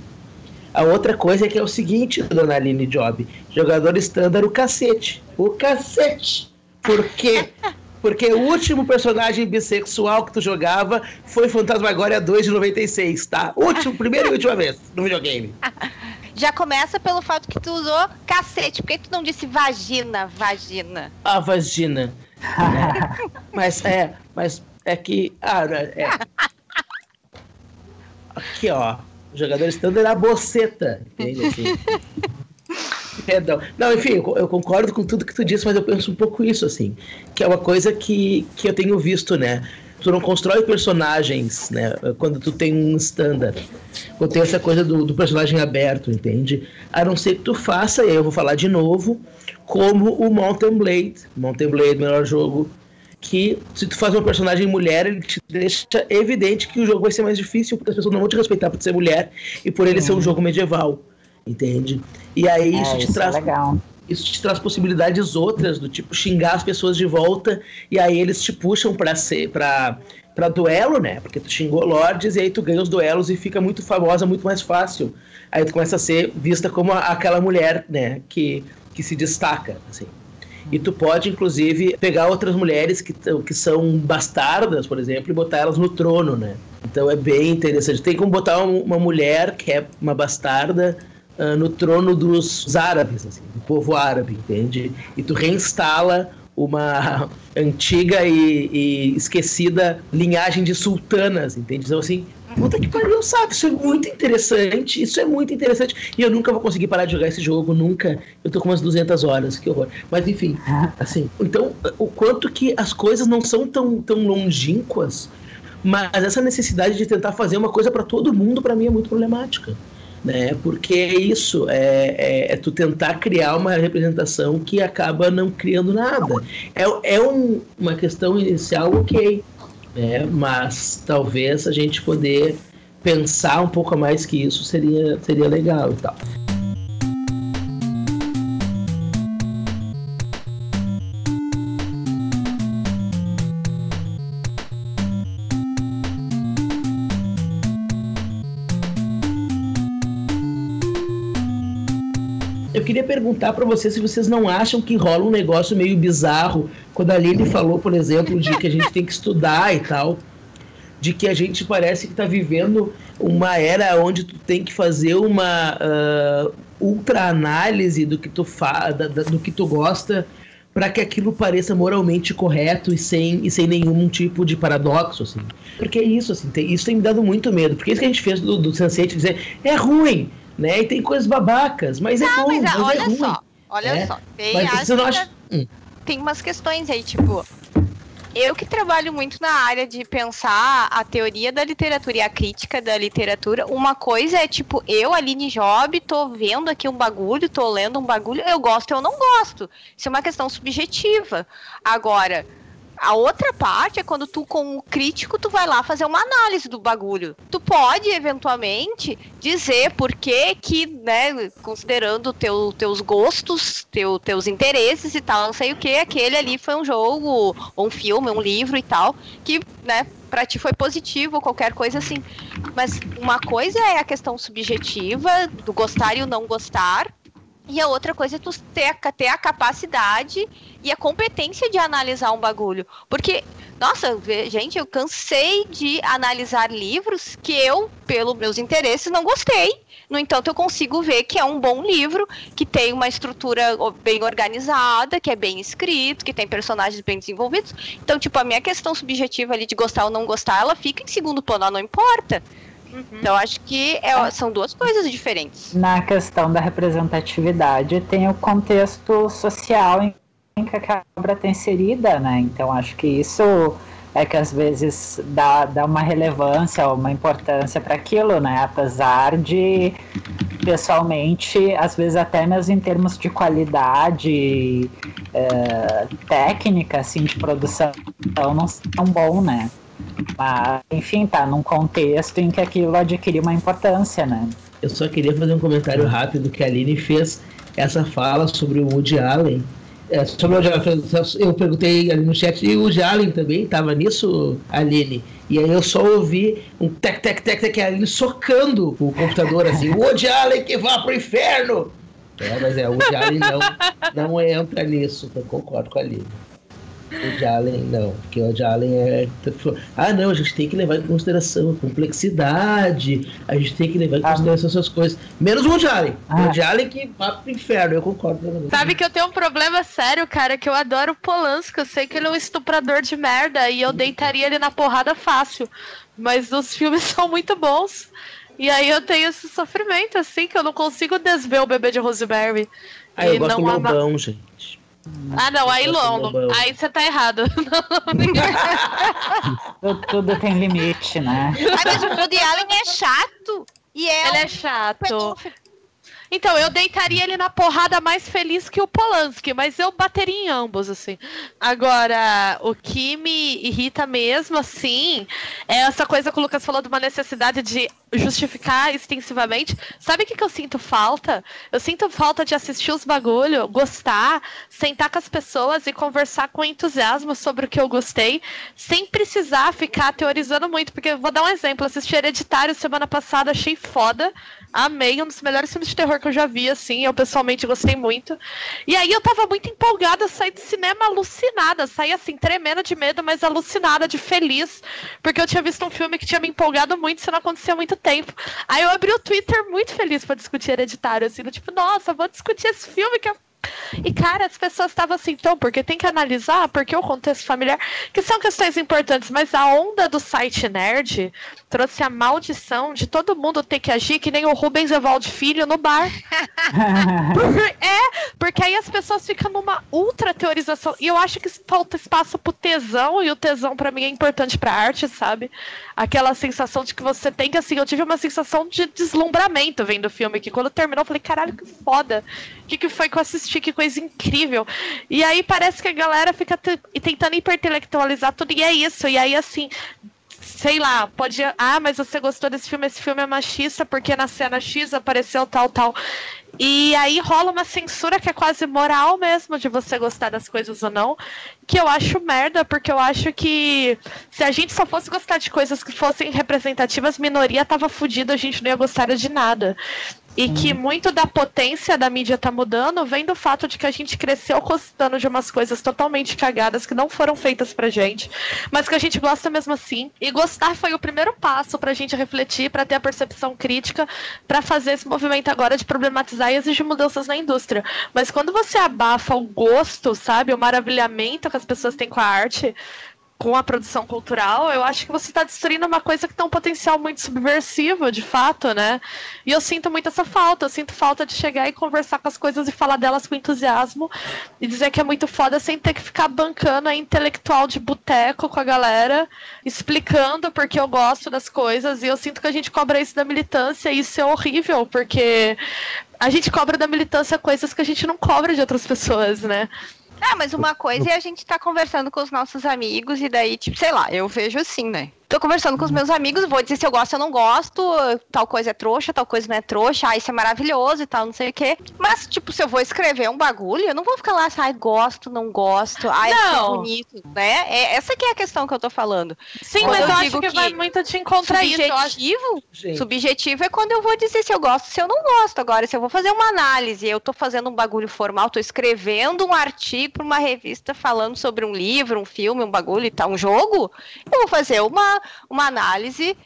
A outra coisa é que é o seguinte, dona Aline Job: jogador estándar, o cacete. O cacete! Por quê? Porque o último personagem bissexual que tu jogava foi Fantasmagoria 2 de 96, tá? Último, primeira e última vez no videogame. Já começa pelo fato que tu usou cacete. Por que tu não disse vagina, vagina? Ah, vagina. Mas é, mas é que. Ah, é. Aqui, ó. O jogador standard era a boceta. Entende? Assim. Perdão. Não, enfim, eu, eu, concordo com tudo que tu disse, mas eu penso um pouco isso, assim. Que é uma coisa que, que eu tenho visto, né? Tu não constrói personagens, né? Quando tu tem um standard. Quando tem essa coisa do, do personagem aberto, entende? A não ser que tu faça, e aí eu vou falar de novo, como o Mountain Blade. Mountain Blade, melhor jogo que se tu faz uma personagem mulher, ele te deixa evidente que o jogo vai ser mais difícil, porque as pessoas não vão te respeitar por ser mulher e por ele ser um jogo medieval, entende? E aí é, isso te isso é traz é isso te traz possibilidades outras do tipo xingar as pessoas de volta e aí eles te puxam para ser para para duelo, né? Porque tu xingou lords e aí tu ganha os duelos e fica muito famosa, muito mais fácil. Aí tu começa a ser vista como aquela mulher, né, que que se destaca, assim. E tu pode, inclusive, pegar outras mulheres que, que são bastardas, por exemplo, e botar elas no trono, né? Então é bem interessante. Tem como botar uma mulher que é uma bastarda uh, no trono dos árabes, assim, do povo árabe, entende? E tu reinstala uma antiga e, e, esquecida linhagem de sultanas, entende? Então, assim, puta que pariu, sabe? Isso é muito interessante, isso é muito interessante. E eu nunca vou conseguir parar de jogar esse jogo, nunca. Eu tô com umas 200 horas, que horror. Mas, enfim, assim, então, o quanto que as coisas não são tão, tão longínquas, mas essa necessidade de tentar fazer uma coisa para todo mundo, para mim, é muito problemática né? Porque é isso, é, é, é, tu tentar criar uma representação que acaba não criando nada. É, é um, uma questão inicial, ok, né? mas talvez a gente poder pensar um pouco mais que isso seria, seria legal e tal. Perguntar para vocês se vocês não acham que rola um negócio meio bizarro quando a Aline falou, por exemplo, de que a gente tem que estudar e tal, de que a gente parece que está vivendo uma era onde tu tem que fazer uma uh, ultra análise do que tu fa da, da, do que tu gosta para que aquilo pareça moralmente correto e sem, e sem nenhum tipo de paradoxo, assim. Porque é isso, assim, tem, isso tem me dado muito medo. Porque isso que a gente fez do, do Sense8 dizer, é ruim, né? E tem coisas babacas, mas é Não, bom, mas, mas olha é ruim. só, olha É, só. Tem, Mas acho você não acha... Hum. tem umas questões aí, tipo. Eu que trabalho muito na área de pensar a teoria da literatura e a crítica da literatura, uma coisa é tipo, eu, Aline Job, tô vendo aqui um bagulho, tô lendo um bagulho, eu gosto ou eu não gosto. Isso é uma questão subjetiva. Agora, a outra parte é quando tu, como crítico, tu vai lá fazer uma análise do bagulho. Tu pode, eventualmente, dizer por que que, né, considerando teu, teus gostos, teu, teus interesses e tal, não sei o que, aquele ali foi um jogo, um filme, um livro e tal, que, né, pra ti foi positivo, qualquer coisa assim. Mas uma coisa é a questão subjetiva, do gostar e o não gostar, e a outra coisa é tu ter a, ter a capacidade e a competência de analisar um bagulho. Porque, nossa, gente, eu cansei de analisar livros que eu, pelos meus interesses, não gostei. No entanto, eu consigo ver que é um bom livro, que tem uma estrutura bem organizada, que é bem escrito, que tem personagens bem desenvolvidos. Então, tipo, a minha questão subjetiva ali de gostar ou não gostar, ela fica em segundo plano, ela não importa. Então, acho que é- são duas coisas diferentes. Na questão da representatividade, tem o contexto social em em que a obra está inserida, né? Então, acho que isso é que às vezes dá, dá uma relevância, uma importância para aquilo, né? Apesar de, pessoalmente, às vezes até mesmo em termos de qualidade eh, técnica, assim, de produção, não tão bom, né? Mas, enfim, tá num contexto em que aquilo adquire uma importância, né? Eu só queria fazer um comentário rápido que a Aline fez essa fala sobre o Woody Allen. É, sobre o Woody Allen, eu perguntei ali no chat, e o Woody Allen também estava nisso, Aline? E aí eu só ouvi um tec, tec, tec, tec, Aline socando o computador assim, Woody Allen que vá pro inferno! É, mas é, o Woody Allen não, não entra nisso, eu concordo com a Aline. O Woody Allen não, porque o Woody Allen é. Ah, não, a gente tem que levar em consideração a complexidade, a gente tem que levar em Ah. consideração essas coisas. Menos o Woody Allen. O Ah. Woody Allen que vá pro inferno, eu concordo. Sabe que eu tenho um problema sério, cara, que eu adoro o Polanski. Eu sei que ele é um estuprador de merda e eu deitaria ele na porrada fácil. Mas os filmes são muito bons. E aí eu tenho esse sofrimento, assim, que eu não consigo desver o bebê de Rosemary. Ah, eu gosto do não ama- Lobão, gente. Ah, não, aí não. Lobão. Aí você tá errado. Tudo, tudo tem limite, né? Ah, mas o Woody Allen é chato. E é, Ele um é chato. Então, eu deitaria ele na porrada mais feliz que o Polanski, mas eu bateria em ambos, assim. Agora, o que me irrita mesmo, assim, é essa coisa que o Lucas falou de uma necessidade de justificar extensivamente. Sabe o que, que eu sinto falta? Eu sinto falta de assistir os bagulho, gostar, sentar com as pessoas e conversar com entusiasmo sobre o que eu gostei, sem precisar ficar teorizando muito. Porque vou dar um exemplo: assisti Hereditário semana passada, achei foda. Amei, um dos melhores filmes de terror que eu já vi, assim. Eu pessoalmente gostei muito. E aí eu tava muito empolgada, saí do cinema alucinada. Saí assim, tremendo de medo, mas alucinada, de feliz. Porque eu tinha visto um filme que tinha me empolgado muito, isso não acontecia há muito tempo. Aí eu abri o Twitter muito feliz pra discutir hereditário, assim, tipo, nossa, vou discutir esse filme que eu. E, cara, as pessoas estavam assim, então, porque tem que analisar, porque o contexto familiar, que são questões importantes, mas a onda do site nerd trouxe a maldição de todo mundo ter que agir que nem o Rubens Evaldo Filho no bar. é, porque aí as pessoas ficam numa ultra teorização. E eu acho que falta espaço pro tesão, e o tesão pra mim é importante pra arte, sabe? Aquela sensação de que você tem que, assim, eu tive uma sensação de deslumbramento vendo o filme, que quando terminou eu falei, caralho, que foda. O que, que foi que eu assisti? Que coisa incrível. E aí parece que a galera fica te- tentando hiperintelectualizar tudo, e é isso. E aí, assim, sei lá, pode. Ah, mas você gostou desse filme? Esse filme é machista porque na cena X apareceu tal, tal. E aí rola uma censura que é quase moral mesmo de você gostar das coisas ou não. Que eu acho merda, porque eu acho que se a gente só fosse gostar de coisas que fossem representativas, minoria tava fudida, a gente não ia gostar de nada. E que muito da potência da mídia tá mudando vem do fato de que a gente cresceu gostando de umas coisas totalmente cagadas que não foram feitas pra gente, mas que a gente gosta mesmo assim. E gostar foi o primeiro passo pra gente refletir, pra ter a percepção crítica, pra fazer esse movimento agora de problematizar e exigir mudanças na indústria. Mas quando você abafa o gosto, sabe, o maravilhamento que as pessoas têm com a arte, com a produção cultural, eu acho que você está destruindo uma coisa que tem um potencial muito subversivo, de fato, né? E eu sinto muito essa falta. Eu sinto falta de chegar e conversar com as coisas e falar delas com entusiasmo e dizer que é muito foda sem ter que ficar bancando a intelectual de boteco com a galera, explicando porque eu gosto das coisas. E eu sinto que a gente cobra isso da militância e isso é horrível, porque a gente cobra da militância coisas que a gente não cobra de outras pessoas, né? Ah, mas uma coisa é a gente estar tá conversando com os nossos amigos e daí, tipo, sei lá, eu vejo assim, né? Tô conversando com os meus amigos, vou dizer se eu gosto ou não gosto, tal coisa é trouxa, tal coisa não é trouxa, ah, isso é maravilhoso e tal, não sei o quê. Mas, tipo, se eu vou escrever um bagulho, eu não vou ficar lá assim, ai, gosto, não gosto, ai, não. é bonito, né? É, essa que é a questão que eu tô falando. Sim, quando mas eu, eu acho que, que, vai muito te encontrar subjetivo, isso. Subjetivo é quando eu vou dizer se eu gosto, se eu não gosto. Agora, se eu vou fazer uma análise, eu tô fazendo um bagulho formal, tô escrevendo um artigo pra uma revista falando sobre um livro, um filme, um bagulho e tal, um jogo, eu vou fazer uma uma, análise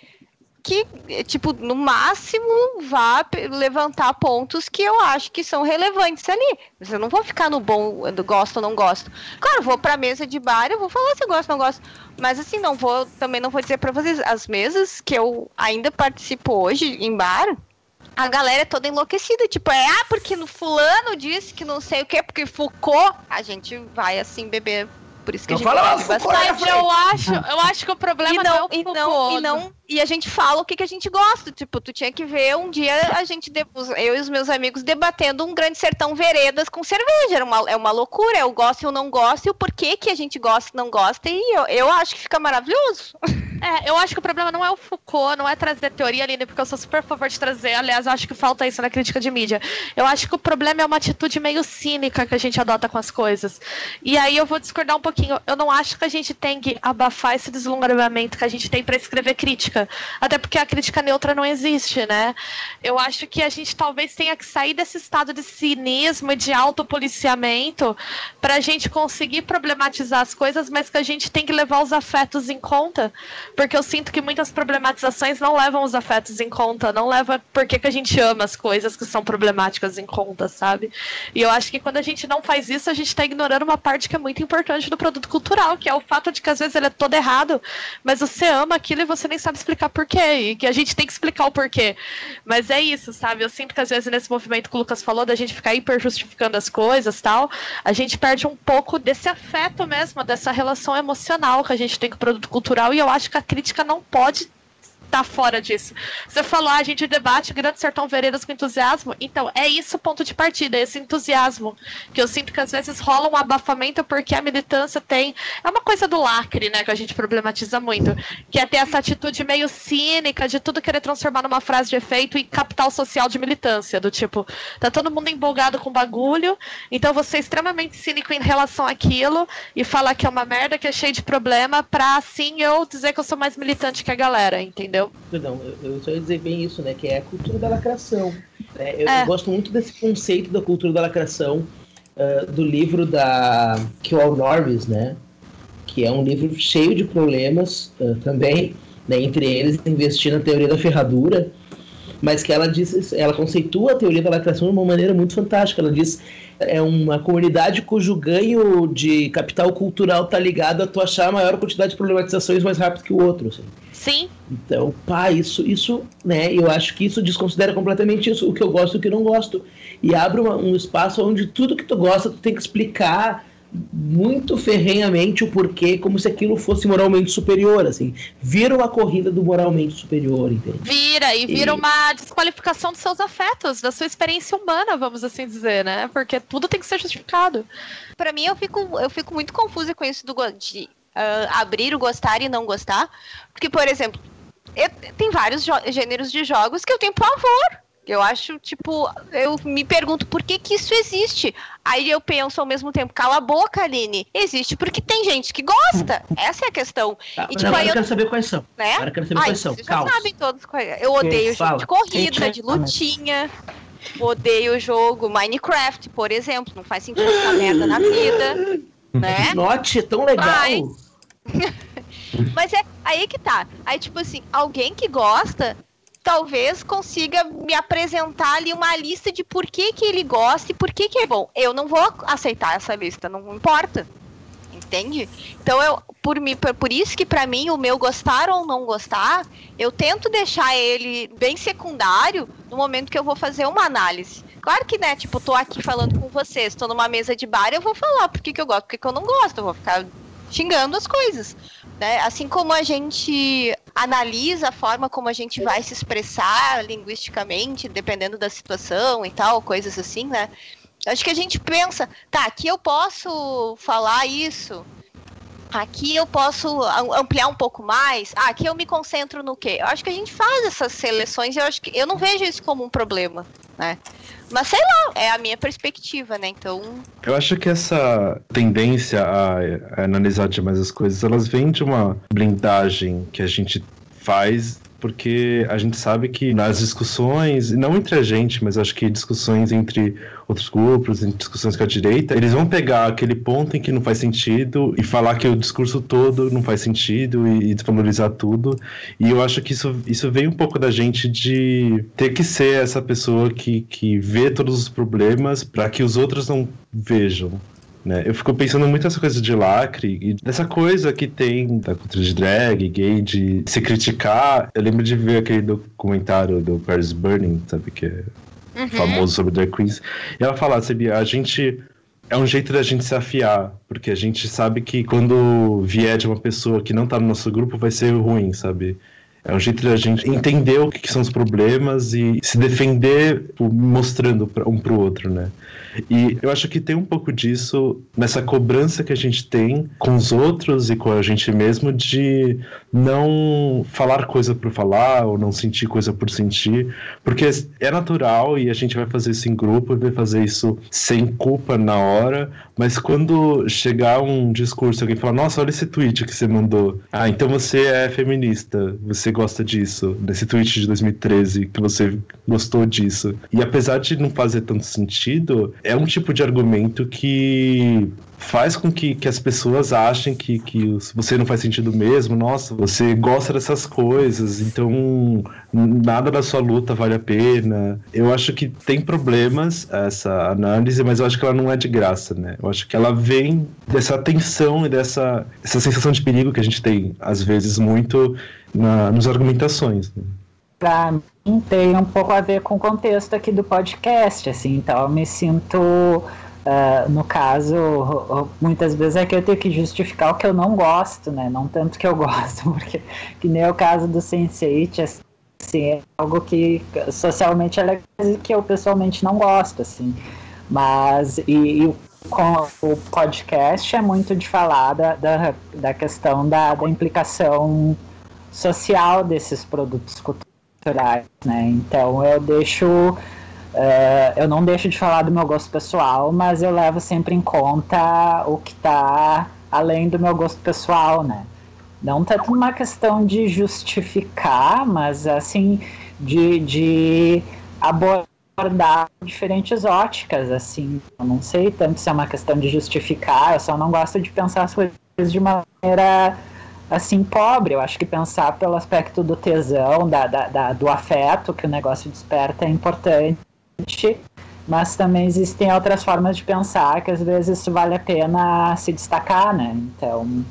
que, tipo, no máximo vá levantar pontos que eu acho que são relevantes ali. Mas eu não vou ficar no bom, do gosto ou não gosto. Claro, vou pra mesa de bar, eu vou falar se gosto ou não gosto. Mas assim, não vou, também não vou dizer pra vocês, as mesas que eu ainda participo hoje em bar, a galera é toda enlouquecida, tipo, é, ah, porque no fulano disse que não sei o que, porque Foucault, a gente vai assim beber por isso que não a gente fala bastante. Mas eu acho, eu acho que o problema e não, não é o e não, e não e a gente fala o que, que a gente gosta. Tipo, tu tinha que ver um dia a gente, eu e os meus amigos, debatendo um grande sertão veredas com cerveja. Era uma, é uma loucura, eu gosto e eu não gosto, e o porquê que a gente gosta e não gosta, e eu, eu acho que fica maravilhoso. É, eu acho que o problema não é o Foucault, não é trazer teoria, Aline, porque eu sou super a favor de trazer. Aliás, eu acho que falta isso na crítica de mídia. Eu acho que o problema é uma atitude meio cínica que a gente adota com as coisas. E aí eu vou discordar um pouquinho. Eu não acho que a gente tem que abafar esse deslumbramento que a gente tem para escrever crítica. Até porque a crítica neutra não existe, né? Eu acho que a gente talvez tenha que sair desse estado de cinismo e de autopoliciamento para a gente conseguir problematizar as coisas, mas que a gente tem que levar os afetos em conta porque eu sinto que muitas problematizações não levam os afetos em conta, não leva por que, que a gente ama as coisas que são problemáticas em conta, sabe? E eu acho que quando a gente não faz isso, a gente está ignorando uma parte que é muito importante do produto cultural, que é o fato de que às vezes ele é todo errado, mas você ama aquilo e você nem sabe explicar por quê, e que a gente tem que explicar o porquê. Mas é isso, sabe? Eu sinto que às vezes nesse movimento que o Lucas falou, da gente ficar hiper justificando as coisas tal, a gente perde um pouco desse afeto mesmo, dessa relação emocional que a gente tem com o produto cultural, e eu acho que a crítica não pode tá fora disso. Você falou, ah, a gente debate Grande Sertão Veredas com entusiasmo. Então, é isso o ponto de partida, esse entusiasmo. Que eu sinto que às vezes rola um abafamento porque a militância tem. É uma coisa do lacre, né? Que a gente problematiza muito. Que é ter essa atitude meio cínica de tudo querer transformar numa frase de efeito e capital social de militância. Do tipo, tá todo mundo empolgado com bagulho, então você é extremamente cínico em relação àquilo e falar que é uma merda, que é cheio de problema, pra assim eu dizer que eu sou mais militante que a galera, entendeu? Perdão, eu, só ia dizer bem isso, né? Que é a cultura da lacração. Né? Eu, é. gosto muito desse conceito da cultura da lacração uh, do livro da Kill Norris, né? Que é um livro cheio de problemas uh, também, né? Entre eles, investir na teoria da ferradura, mas que ela diz, ela conceitua a teoria da lacração de uma maneira muito fantástica. Ela diz é uma comunidade cujo ganho de capital cultural tá ligado a tu achar a maior quantidade de problematizações mais rápido que o outro. Assim. Sim. Então, pá, isso, isso, né? Eu acho que isso desconsidera completamente isso, o que eu gosto e o que não gosto. E abre uma, um espaço onde tudo que tu gosta, tu tem que explicar muito ferrenhamente o porquê, como se aquilo fosse moralmente superior, assim. Vira uma corrida do moralmente superior, entende? Vira, e vira e... uma desqualificação dos seus afetos, da sua experiência humana, vamos assim dizer, né? Porque tudo tem que ser justificado. Para mim, eu fico, eu fico muito confusa com isso do, de uh, abrir o gostar e não gostar. Porque, por exemplo, eu, tem vários gêneros de jogos que eu tenho pavor. Eu acho, tipo, eu me pergunto por que que isso existe. Aí eu penso ao mesmo tempo, cala a boca, Aline. Existe porque tem gente que gosta. Essa é a questão. Tá, e, tipo, agora eu quero saber quais são. Né? Agora eu quero saber Ai, quais são. Vocês já sabem todos quais Eu odeio jogo de corrida, de lutinha. odeio o jogo Minecraft, por exemplo. Não faz sentido essa merda na vida. Né? Note, tão legal. Mas- Mas é aí que tá. Aí, tipo assim, alguém que gosta talvez consiga me apresentar ali uma lista de por que, que ele gosta e por que, que é bom. Eu não vou aceitar essa lista, não importa. Entende? Então, eu, por, mim, por, por isso que pra mim o meu gostar ou não gostar, eu tento deixar ele bem secundário no momento que eu vou fazer uma análise. Claro que, né, tipo, tô aqui falando com vocês, tô numa mesa de bar, eu vou falar por que, eu gosto, por que, eu não gosto, eu vou ficar xingando as coisas. Né? Assim como a gente analisa a forma como a gente vai se expressar linguisticamente, dependendo da situação e tal, coisas assim, né? Acho que a gente pensa, tá, aqui eu posso falar isso, aqui eu posso am- ampliar um pouco mais, ah, aqui eu me concentro no quê? Eu acho que a gente faz essas seleções e eu acho que eu não vejo isso como um problema, né? Mas sei lá, é a minha perspectiva, né? Então, Eu acho que essa tendência a, a analisar demais as coisas, elas vêm de uma blindagem que a gente faz porque a gente sabe que nas discussões, não entre a gente, mas acho que discussões entre outros grupos, em discussões com a direita, eles vão pegar aquele ponto em que não faz sentido e falar que o discurso todo não faz sentido e, e desvalorizar tudo. E eu acho que isso, isso vem um pouco da gente de ter que ser essa pessoa que, que vê todos os problemas para que os outros não vejam. Né? Eu fico pensando muito nessa coisa de lacre e dessa coisa que tem da cultura de drag, gay, de se criticar. Eu lembro de ver aquele documentário do Paris Burning, sabe, que é uhum. famoso sobre drag queens. E ela fala, sabia, a gente é um jeito da gente se afiar, porque a gente sabe que quando vier de uma pessoa que não tá no nosso grupo vai ser ruim, sabe? É um jeito da gente entender o que, que são os problemas e se defender tipo, mostrando pra, um pro outro, né? E eu acho que tem um pouco disso nessa cobrança que a gente tem com os outros e com a gente mesmo de não falar coisa por falar ou não sentir coisa por sentir, porque é natural e a gente vai fazer isso em grupo e vai fazer isso sem culpa na hora, mas quando chegar um discurso, alguém falar, nossa, olha esse tweet que você mandou. Ah, então você é feminista, você gosta disso, desse tweet de 2013, que você gostou disso. E apesar de não fazer tanto sentido, é um tipo de argumento que faz com que, que as pessoas achem que, que você não faz sentido mesmo, nossa, você gosta dessas coisas, então nada da sua luta vale a pena. Eu acho que tem problemas essa análise, mas eu acho que ela não é de graça, né? Eu acho que ela vem dessa tensão e dessa essa sensação de perigo que a gente tem, às vezes, muito na, nas argumentações. né? Pra mim tem um pouco a ver com o contexto aqui do podcast, assim, então eu me sinto, ah, no caso, muitas vezes é que eu tenho que justificar o que eu não gosto, né, não tanto que eu gosto, porque que nem o caso do Sense8, assim, é algo que socialmente é legal e que eu pessoalmente não gosto, assim, mas, e, e com o podcast é muito de falar da, da, da questão da, da implicação social desses produtos culturais, né? Então eu deixo, eh, eu não deixo de falar do meu gosto pessoal, mas eu levo sempre em conta o que está além do meu gosto pessoal, né? Não tanto uma questão de justificar, mas assim de, de abordar diferentes óticas, assim. Eu não sei tanto se é uma questão de justificar, eu só não gosto de pensar as coisas de maneira assim, pobre. Eu acho que pensar pelo aspecto do tesão, da, da, da- do afeto que o negócio desperta é importante, mas também existem outras formas de pensar que às vezes isso vale a pena se destacar, né? Então,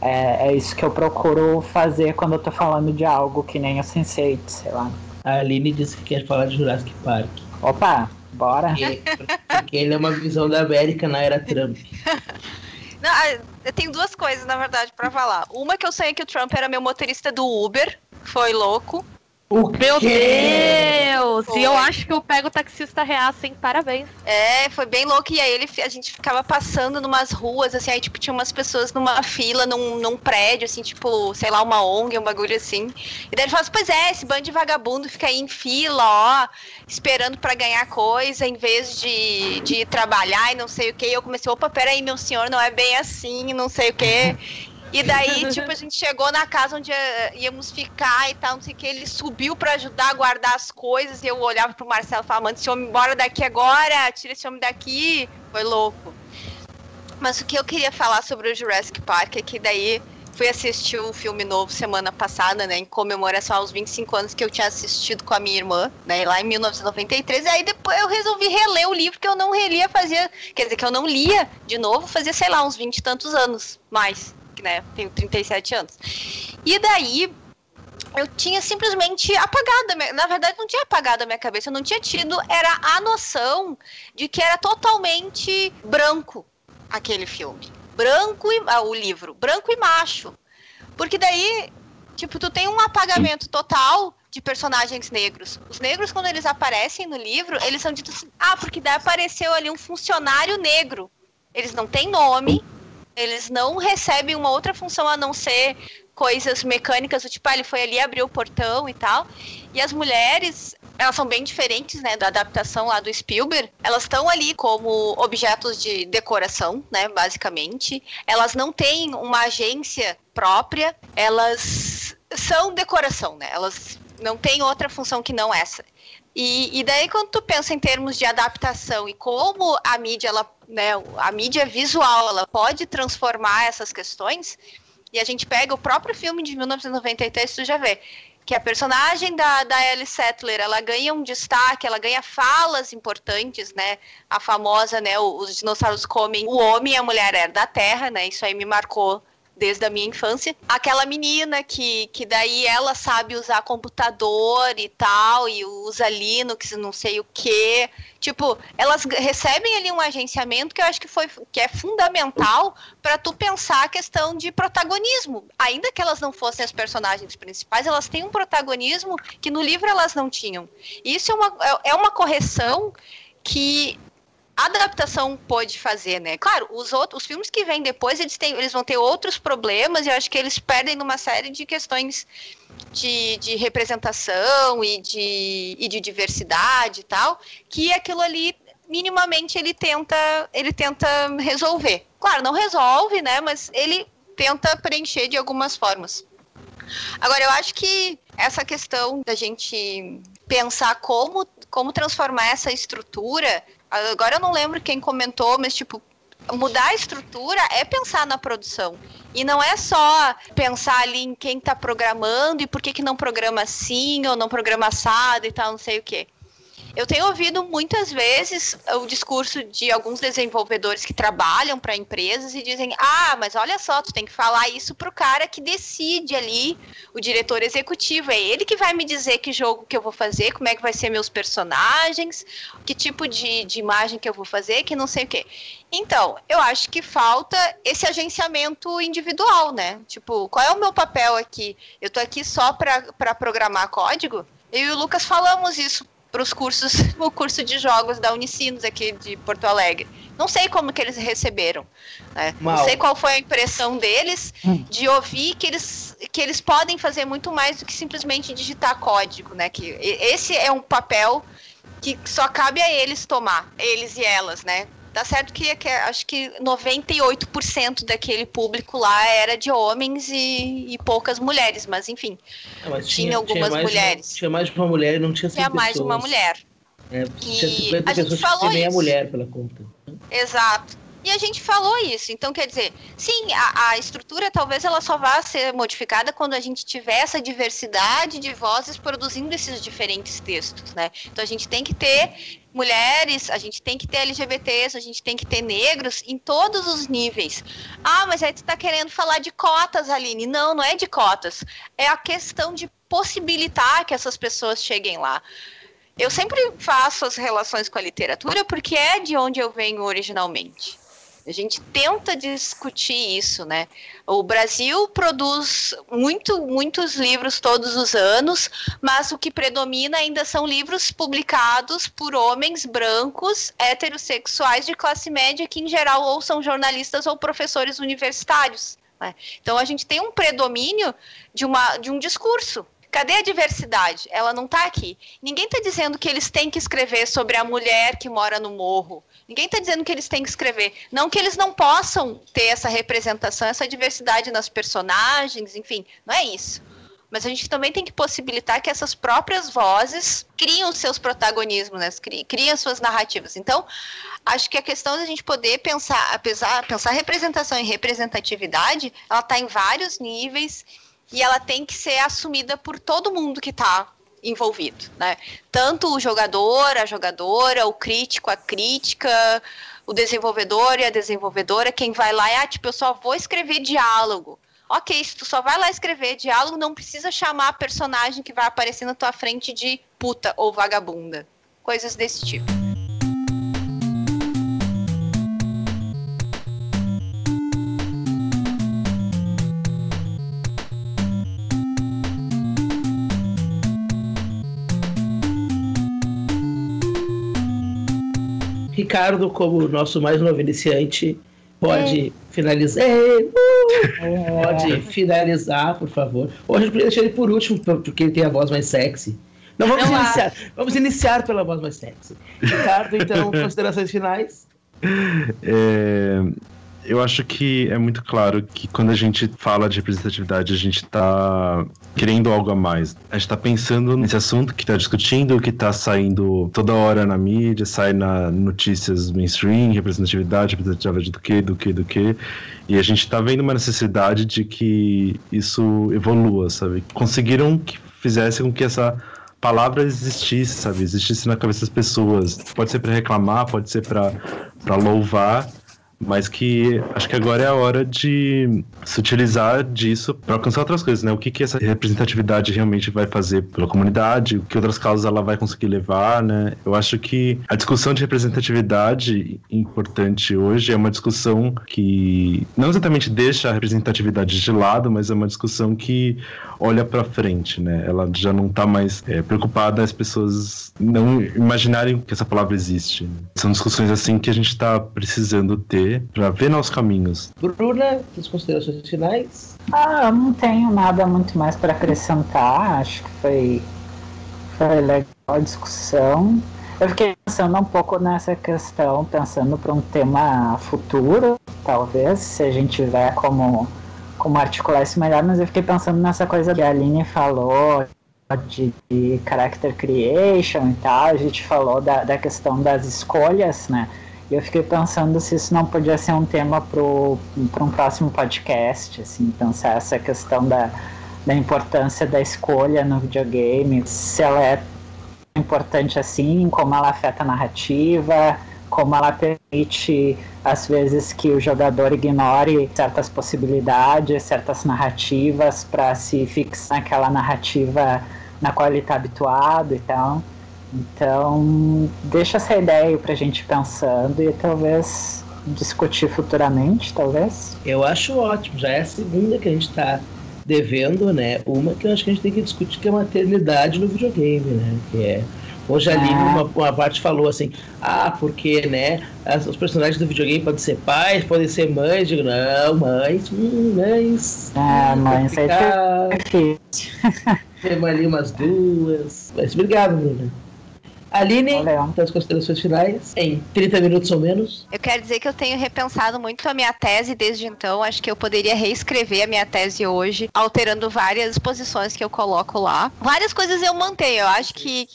é, é isso que eu procuro fazer quando eu tô falando de algo que nem o Sense8, sei lá. A Aline disse que quer falar de Jurassic Park. Opa, bora. Porque, porque ele é uma visão da América na era Trump. Não, ah, eu tenho duas coisas, na verdade, pra falar. Uma que eu sonhei que o Trump era meu motorista do Uber, foi louco. O Meu quê? Deus! Foi. E eu acho que eu pego o taxista reaça, hein? Parabéns. É, foi bem louco. E aí ele, a gente ficava passando numas ruas, assim, aí tipo, tinha umas pessoas numa fila, num, num prédio, assim, tipo, sei lá, uma ONG, um bagulho assim. E daí ele falou assim, pois é, esse bando de vagabundo fica aí em fila, ó, esperando pra ganhar coisa, em vez de, de ir trabalhar e não sei o que. E eu comecei, opa, peraí, meu senhor, não é bem assim, não sei o que. E daí, tipo, a gente chegou na casa onde eh, íamos ficar e tal, não sei o que. Ele subiu para ajudar a guardar as coisas. E eu olhava pro Marcelo e falava, manda esse homem embora daqui agora, tira esse homem daqui. Foi louco. Mas o que eu queria falar sobre o Jurassic Park é que daí fui assistir o um filme novo semana passada, né, em comemoração aos 25 anos que eu tinha assistido com a minha irmã, né, lá em 1993, e aí depois eu resolvi reler o livro que eu não relia fazia, quer dizer, que eu não lia de novo fazia, sei lá, uns 20 e tantos anos, mais, né, tenho 37 anos. E daí eu tinha simplesmente apagado, na verdade não tinha apagado a minha cabeça, eu não tinha tido, era a noção de que era totalmente branco aquele filme branco e ah, o livro, branco e macho. Porque daí, tipo, tu tem um apagamento total de personagens negros. Os negros, quando eles aparecem no livro, eles são ditos assim, ah, porque daí apareceu ali um funcionário negro. Eles não têm nome, eles não recebem uma outra função a não ser coisas mecânicas, do tipo, ah, ele foi ali, abriu o portão e tal. E as mulheres, elas são bem diferentes, né, da adaptação lá do Spielberg. Elas estão ali como objetos de decoração, né, basicamente. Elas não têm uma agência própria, elas são decoração, né? Elas não têm outra função que não essa. E, e, daí quando tu pensa em termos de adaptação e como a mídia, ela, né, a mídia visual, ela pode transformar essas questões, e a gente pega o próprio filme de 1993, tu já vê que a personagem da, da Ellie Settler, ela ganha um destaque, ela ganha falas importantes, né? A famosa, né, os dinossauros comem o homem e a mulher era da terra, né? Isso aí me marcou desde a minha infância. Aquela menina que, que daí ela sabe usar computador e tal, e usa Linux, não sei o que. Tipo, elas recebem ali um agenciamento que eu acho que, foi, que é fundamental para tu pensar a questão de protagonismo. Ainda que elas não fossem as personagens principais, elas têm um protagonismo que no livro elas não tinham. Isso é uma, é, é uma correção que adaptação pode fazer, né? Claro, os outros, os filmes que vêm depois, eles, têm, eles vão ter outros problemas e eu acho que eles perdem numa série de questões de, de representação e de, e de diversidade e tal, que aquilo ali minimamente ele tenta ele tenta resolver. Claro, não resolve, né? Mas ele tenta preencher de algumas formas. Agora, eu acho que essa questão da gente pensar como, como transformar essa estrutura Agora eu não lembro quem comentou, mas tipo, mudar a estrutura é pensar na produção. E não é só pensar ali em quem está programando e por que, que não programa assim ou não programa assado e tal, não sei o quê. Eu tenho ouvido muitas vezes o discurso de alguns desenvolvedores que trabalham para empresas e dizem: ah, mas olha só, tu tem que falar isso pro cara que decide ali, o diretor executivo. É ele que vai me dizer que jogo que eu vou fazer, como é que vai ser meus personagens, que tipo de, de imagem que eu vou fazer, que não sei o quê. Então, eu acho que falta esse agenciamento individual, né? Tipo, qual é o meu papel aqui? Eu tô aqui só para programar código? Eu e o Lucas falamos isso para os cursos, o curso de jogos da Unicinos aqui de Porto Alegre. Não sei como que eles receberam. Né? Não sei qual foi a impressão deles hum. de ouvir que eles, que eles podem fazer muito mais do que simplesmente digitar código, né? Que esse é um papel que só cabe a eles tomar, eles e elas, né? Tá certo que, que acho que 98% daquele público lá era de homens e, e poucas mulheres, mas enfim. Não, mas tinha, tinha, algumas tinha mulheres. Uma, tinha mais de uma mulher e não tinha Tinha mais de uma mulher. É, tinha 50 pessoas que nem a mulher pela conta. Exato. E a gente falou isso. Então, quer dizer, sim, a, a, estrutura talvez ela só vá ser modificada quando a gente tiver essa diversidade de vozes produzindo esses diferentes textos, né? Então, a gente tem que ter mulheres, a gente tem que ter LGBTs, a gente tem que ter negros em todos os níveis. Ah, mas aí tu tá querendo falar de cotas, Aline. Não, não é de cotas. É a questão de possibilitar que essas pessoas cheguem lá. Eu sempre faço as relações com a literatura porque é de onde eu venho originalmente. A gente tenta discutir isso, né? O Brasil produz muito, muitos livros todos os anos, mas o que predomina ainda são livros publicados por homens brancos, heterossexuais de classe média, que em geral ou são jornalistas ou professores universitários. Né? Então a gente tem um predomínio de, uma, de um discurso Cadê a diversidade? Ela não tá aqui. Ninguém tá dizendo que eles têm que escrever sobre a mulher que mora no morro. Ninguém tá dizendo que eles têm que escrever. Não que eles não possam ter essa representação, essa diversidade nas personagens, enfim, não é isso. Mas a gente também tem que possibilitar que essas próprias vozes criem os seus protagonismos, né? suas narrativas. Então, acho que a questão da gente poder pensar, apesar pensar representação e representatividade, ela está em vários níveis e ela tem que ser assumida por todo mundo que está envolvido, né? Tanto o jogador, a jogadora, o crítico, a crítica, o desenvolvedor e a desenvolvedora, quem vai lá é, ah, tipo, eu só vou escrever diálogo. Ok, se tu só vai lá escrever diálogo, não precisa chamar a personagem que vai aparecer na tua frente de puta ou vagabunda. Coisas desse tipo. Ricardo, como nosso mais novo iniciante, pode é. finalizar. Uh, pode finalizar, por favor. Ou a gente podia deixar ele por último, porque ele tem a voz mais sexy. Não, vamos Não iniciar. Vamos iniciar pela voz mais sexy. Ricardo, então, considerações finais? É, eu acho que é muito claro que quando a gente fala de representatividade, a gente está querendo algo a mais. A gente está pensando nesse assunto que está discutindo, que está saindo toda hora na mídia, sai na notícias mainstream, representatividade, representatividade do que, do que, do que. E a gente está vendo uma necessidade de que isso evolua, sabe? Conseguiram que fizesse com que essa palavra existisse, sabe? Existisse na cabeça das pessoas. Pode ser para reclamar, pode ser para louvar mas que acho que agora é a hora de se utilizar disso para alcançar outras coisas, né? O que, que essa representatividade realmente vai fazer pela comunidade, que outras causas ela vai conseguir levar, né? Eu acho que a discussão de representatividade importante hoje é uma discussão que não exatamente deixa a representatividade de lado, mas é uma discussão que olha para frente, né? Ela já não está mais é, preocupada as pessoas não imaginarem que essa palavra existe. São discussões assim que a gente está precisando ter para ver nossos caminhos. Bruna, as considerações finais? Ah, eu não tenho nada muito mais para acrescentar. Acho que foi foi legal a discussão. Eu fiquei pensando um pouco nessa questão, pensando para um tema futuro, talvez, se a gente tiver como como articular isso melhor, mas eu fiquei pensando nessa coisa que a Aline falou de, de character creation e tal, a gente falou da, da questão das escolhas, né? E eu fiquei pensando se isso não podia ser um tema para um próximo podcast, assim, pensar essa questão da, da importância da escolha no videogame, se ela é importante assim, como ela afeta a narrativa, como ela permite, às vezes, que o jogador ignore certas possibilidades, certas narrativas, para se fixar naquela narrativa na qual ele está habituado e tal. Então, deixa essa ideia para a gente pensando e talvez discutir futuramente, talvez. Eu acho ótimo, já é a segunda que a gente está devendo, né? Uma que eu acho que a gente tem que discutir que é a maternidade no videogame, né? Que é Hoje ali ah. uma, uma parte falou assim, ah, porque, né, as, os personagens do videogame podem ser pais, podem ser mães. Digo, não, mães, hum, mães. Ah, mães é difícil. Temos ali umas duas. Mas obrigado, Bruna. Aline, as considerações finais, em 30 minutos ou menos. Eu quero dizer que eu tenho repensado muito a minha tese desde então. Acho que eu poderia reescrever a minha tese hoje, alterando várias posições que eu coloco lá. Várias coisas eu mantenho. Eu acho que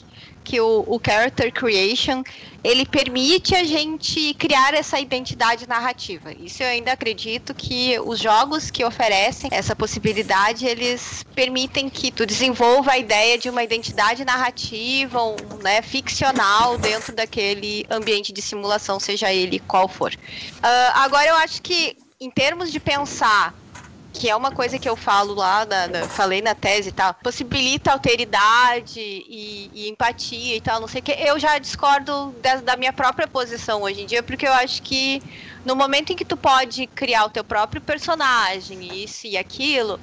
que o, o character creation ele permite a gente criar essa identidade narrativa. Isso eu ainda acredito que os jogos que oferecem essa possibilidade, eles permitem que tu desenvolva a ideia de uma identidade narrativa, um, né, ficcional dentro daquele ambiente de simulação, seja ele qual for. Uh, agora eu acho que em termos de pensar que é uma coisa que eu falo lá, na, na, falei na tese e tal, possibilita alteridade e, e, empatia e tal, não sei o que. Eu já discordo da, da minha própria posição hoje em dia, porque eu acho que no momento em que tu pode criar o teu próprio personagem, isso e aquilo,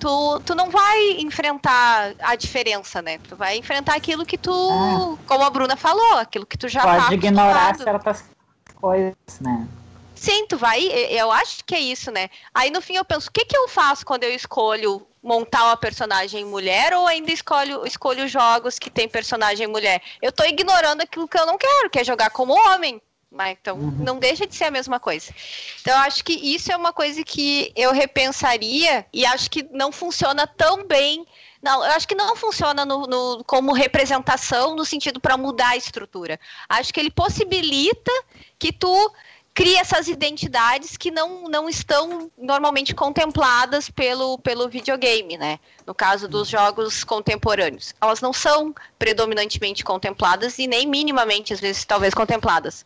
tu, tu não vai enfrentar a diferença, né? Tu vai enfrentar aquilo que tu, é. como a Bruna falou, aquilo que tu já pode tá ignorar certas coisas, né? Sim, tu vai. Eu acho que é isso, né? Aí no fim eu penso, o que, que eu faço quando eu escolho montar uma personagem mulher ou ainda escolho, escolho jogos que tem personagem mulher? Eu tô ignorando aquilo que eu não quero, que é jogar como homem. Mas então uhum. não deixa de ser a mesma coisa. Então eu acho que isso é uma coisa que eu repensaria e acho que não funciona tão bem. Não, eu acho que não funciona no, no como representação no sentido para mudar a estrutura. Acho que ele possibilita que tu cria essas identidades que não, não estão normalmente contempladas pelo, pelo videogame, né? No caso dos jogos contemporâneos. Elas não são predominantemente contempladas e nem minimamente, às vezes, talvez contempladas.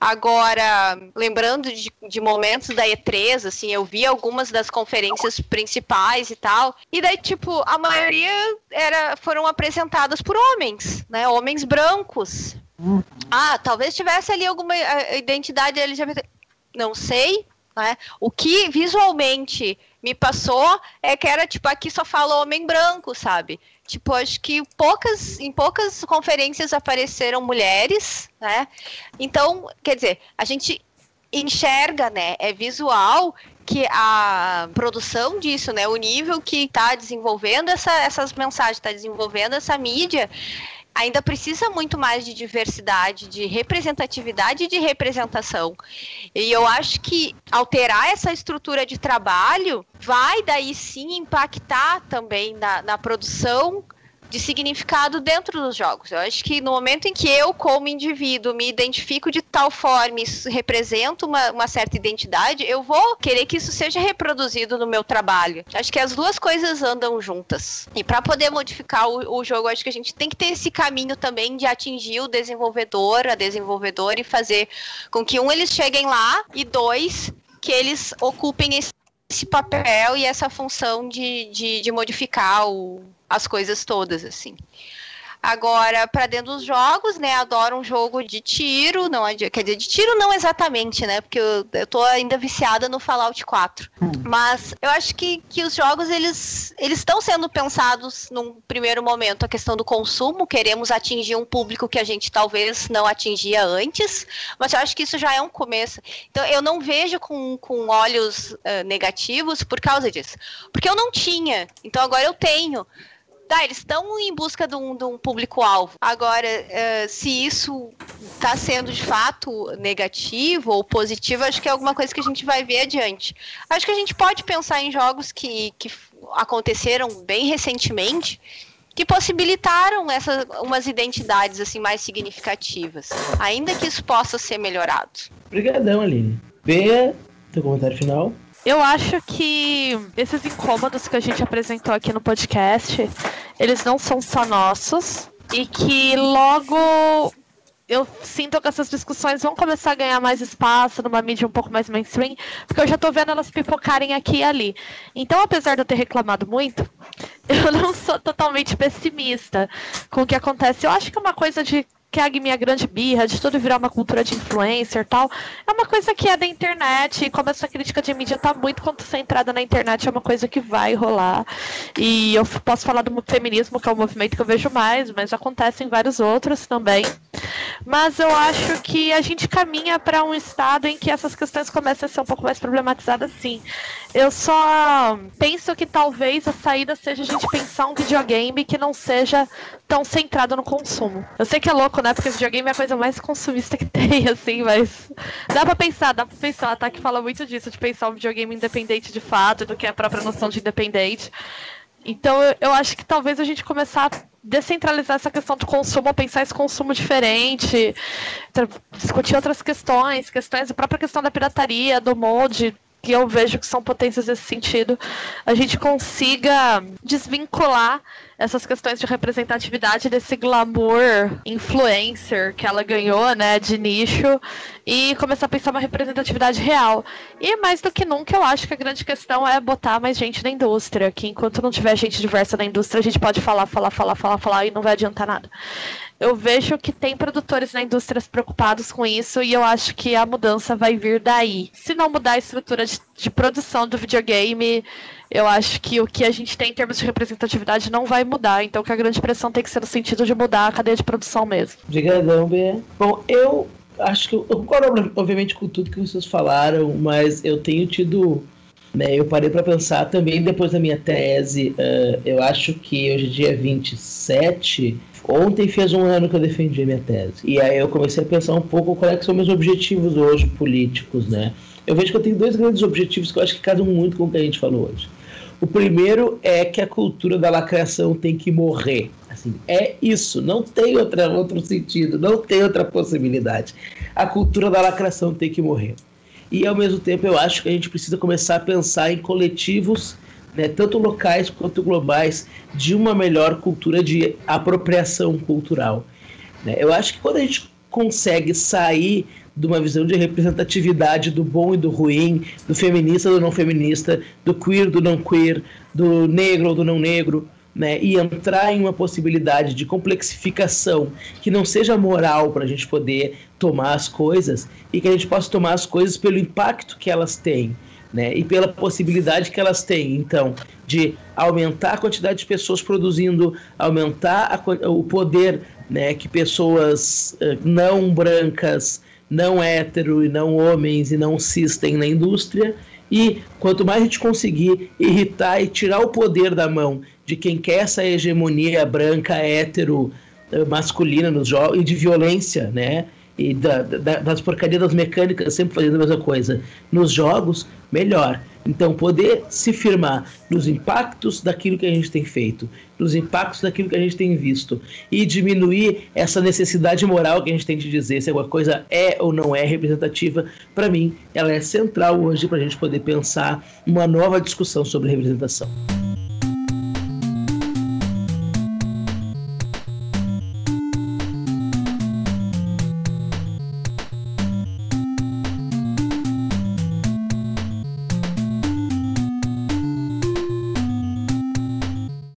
Agora, lembrando de, de momentos da E3, assim, eu vi algumas das conferências principais e tal, e daí, tipo, a maioria era, foram apresentadas por homens, né? Homens brancos, ah, talvez tivesse ali alguma identidade LGBT. Não sei, né? O que visualmente me passou é que era tipo aqui só fala homem branco, sabe? Tipo, acho que poucas, em poucas conferências apareceram mulheres, né? Então, quer dizer, a gente enxerga, né? É visual que a produção disso, né? O nível que está desenvolvendo essa, essas mensagens, está desenvolvendo essa mídia, ainda precisa muito mais de diversidade, de representatividade e de representação. E eu acho que alterar essa estrutura de trabalho vai daí sim impactar também na, na produção de significado dentro dos jogos. Eu acho que no momento em que eu, como indivíduo, me identifico de tal forma e represento uma, uma certa identidade, eu vou querer que isso seja reproduzido no meu trabalho. Acho que as duas coisas andam juntas. E para poder modificar o, o jogo, acho que a gente tem que ter esse caminho também de atingir o desenvolvedor, a desenvolvedora e fazer com que um eles cheguem lá e dois que eles ocupem esse esse papel e essa função de, de, de modificar o, as coisas todas, assim. Agora, para dentro dos jogos, né? Adoro um jogo de tiro, não quer dizer, de tiro não exatamente, né? Porque eu, eu tô ainda viciada no Fallout 4. Hum. Mas eu acho que, que os jogos, eles eles estão sendo pensados num primeiro momento a questão do consumo, queremos atingir um público que a gente talvez não atingia antes, mas eu acho que isso já é um começo. Então, eu não vejo com, com olhos uh, negativos por causa disso. Porque eu não tinha, então agora eu tenho. Tá, eles estão em busca de um, um público-alvo. Agora, uh, se isso está sendo de fato negativo ou positivo, acho que é alguma coisa que a gente vai ver adiante. Acho que a gente pode pensar em jogos que, que aconteceram bem recentemente que possibilitaram essas umas identidades assim mais significativas, ainda que isso possa ser melhorado. Obrigadão, Aline. Bea, teu comentário final. Eu acho que esses incômodos que a gente apresentou aqui no podcast, eles não são só nossos e que logo eu sinto que essas discussões vão começar a ganhar mais espaço numa mídia um pouco mais mainstream, porque eu já tô vendo elas pipocarem aqui e ali. Então, apesar de eu ter reclamado muito, eu não sou totalmente pessimista com o que acontece. Eu acho que é uma coisa de que é a minha grande birra, de tudo virar uma cultura de influencer tal, é uma coisa que é da internet, e como essa crítica de mídia tá muito concentrada na internet, é uma coisa que vai rolar. E eu posso falar do feminismo, que é um movimento que eu vejo mais, mas acontece em vários outros também. Mas eu acho que a gente caminha para um estado em que essas questões começam a ser um pouco mais problematizadas, sim. Eu só penso que talvez a saída seja a gente pensar um videogame que não seja tão centrado no consumo. Eu sei que é louco, né? Porque videogame é a coisa mais consumista que tem, assim, mas dá pra pensar, dá pra pensar, tá? Que fala muito disso, de pensar um videogame independente de fato, do que a própria noção de independente. Então eu, eu acho que talvez a gente começar a descentralizar essa questão do consumo, pensar esse consumo diferente, discutir outras questões, questões, a própria questão da pirataria, do mod, que eu vejo que são potências nesse sentido, a gente consiga desvincular essas questões de representatividade desse glamour influencer que ela ganhou, né, de nicho, e começar a pensar uma representatividade real. E mais do que nunca, eu acho que a grande questão é botar mais gente na indústria, que enquanto não tiver gente diversa na indústria, a gente pode falar, falar, falar, falar, falar e não vai adiantar nada eu vejo que tem produtores na indústria preocupados com isso e eu acho que a mudança vai vir daí. Se não mudar a estrutura de, de, produção do videogame, eu acho que o que a gente tem em termos de representatividade não vai mudar. Então que a grande pressão tem que ser no sentido de mudar a cadeia de produção mesmo. Obrigadão, B. Bom, eu acho que eu, concordo, obviamente, com tudo que vocês falaram, mas eu tenho tido. Né, eu parei para pensar também depois da minha tese. Uh, eu acho que hoje, dia 27, ontem fez um ano que eu defendi minha tese. E aí eu comecei a pensar um pouco quais é são meus objetivos hoje políticos, né? Eu vejo que eu tenho dois grandes objetivos que eu acho que casam muito com o que a gente falou hoje. O primeiro é que a cultura da lacração tem que morrer. Assim, é isso, não tem outra, outro sentido, não tem outra possibilidade. A cultura da lacração tem que morrer. E ao mesmo tempo eu acho que a gente precisa começar a pensar em coletivos, né, tanto locais quanto globais, de uma melhor cultura de apropriação cultural. Né? Eu acho que quando a gente consegue sair de uma visão de representatividade do bom e do ruim, do feminista do não feminista, do queer do não queer, do negro ou do não negro, né, e entrar em uma possibilidade de complexificação que não seja moral para a gente poder tomar as coisas e que a gente possa tomar as coisas pelo impacto que elas têm. Né, e pela possibilidade que elas têm, então, de aumentar a quantidade de pessoas produzindo, aumentar a, o poder né, que pessoas uh, não brancas, não hétero e não homens e não cis têm na indústria. E quanto mais a gente conseguir irritar e tirar o poder da mão de quem quer essa hegemonia branca, hétero, eh, masculina nos jogos e de violência, né? E da, da, das porcarias mecânicas sempre fazendo a mesma coisa nos jogos, melhor. Então, poder se firmar nos impactos daquilo que a gente tem feito, nos impactos daquilo que a gente tem visto, e diminuir essa necessidade moral que a gente tem de dizer se alguma coisa é ou não é representativa, para mim, ela é central hoje para a gente poder pensar uma nova discussão sobre representação.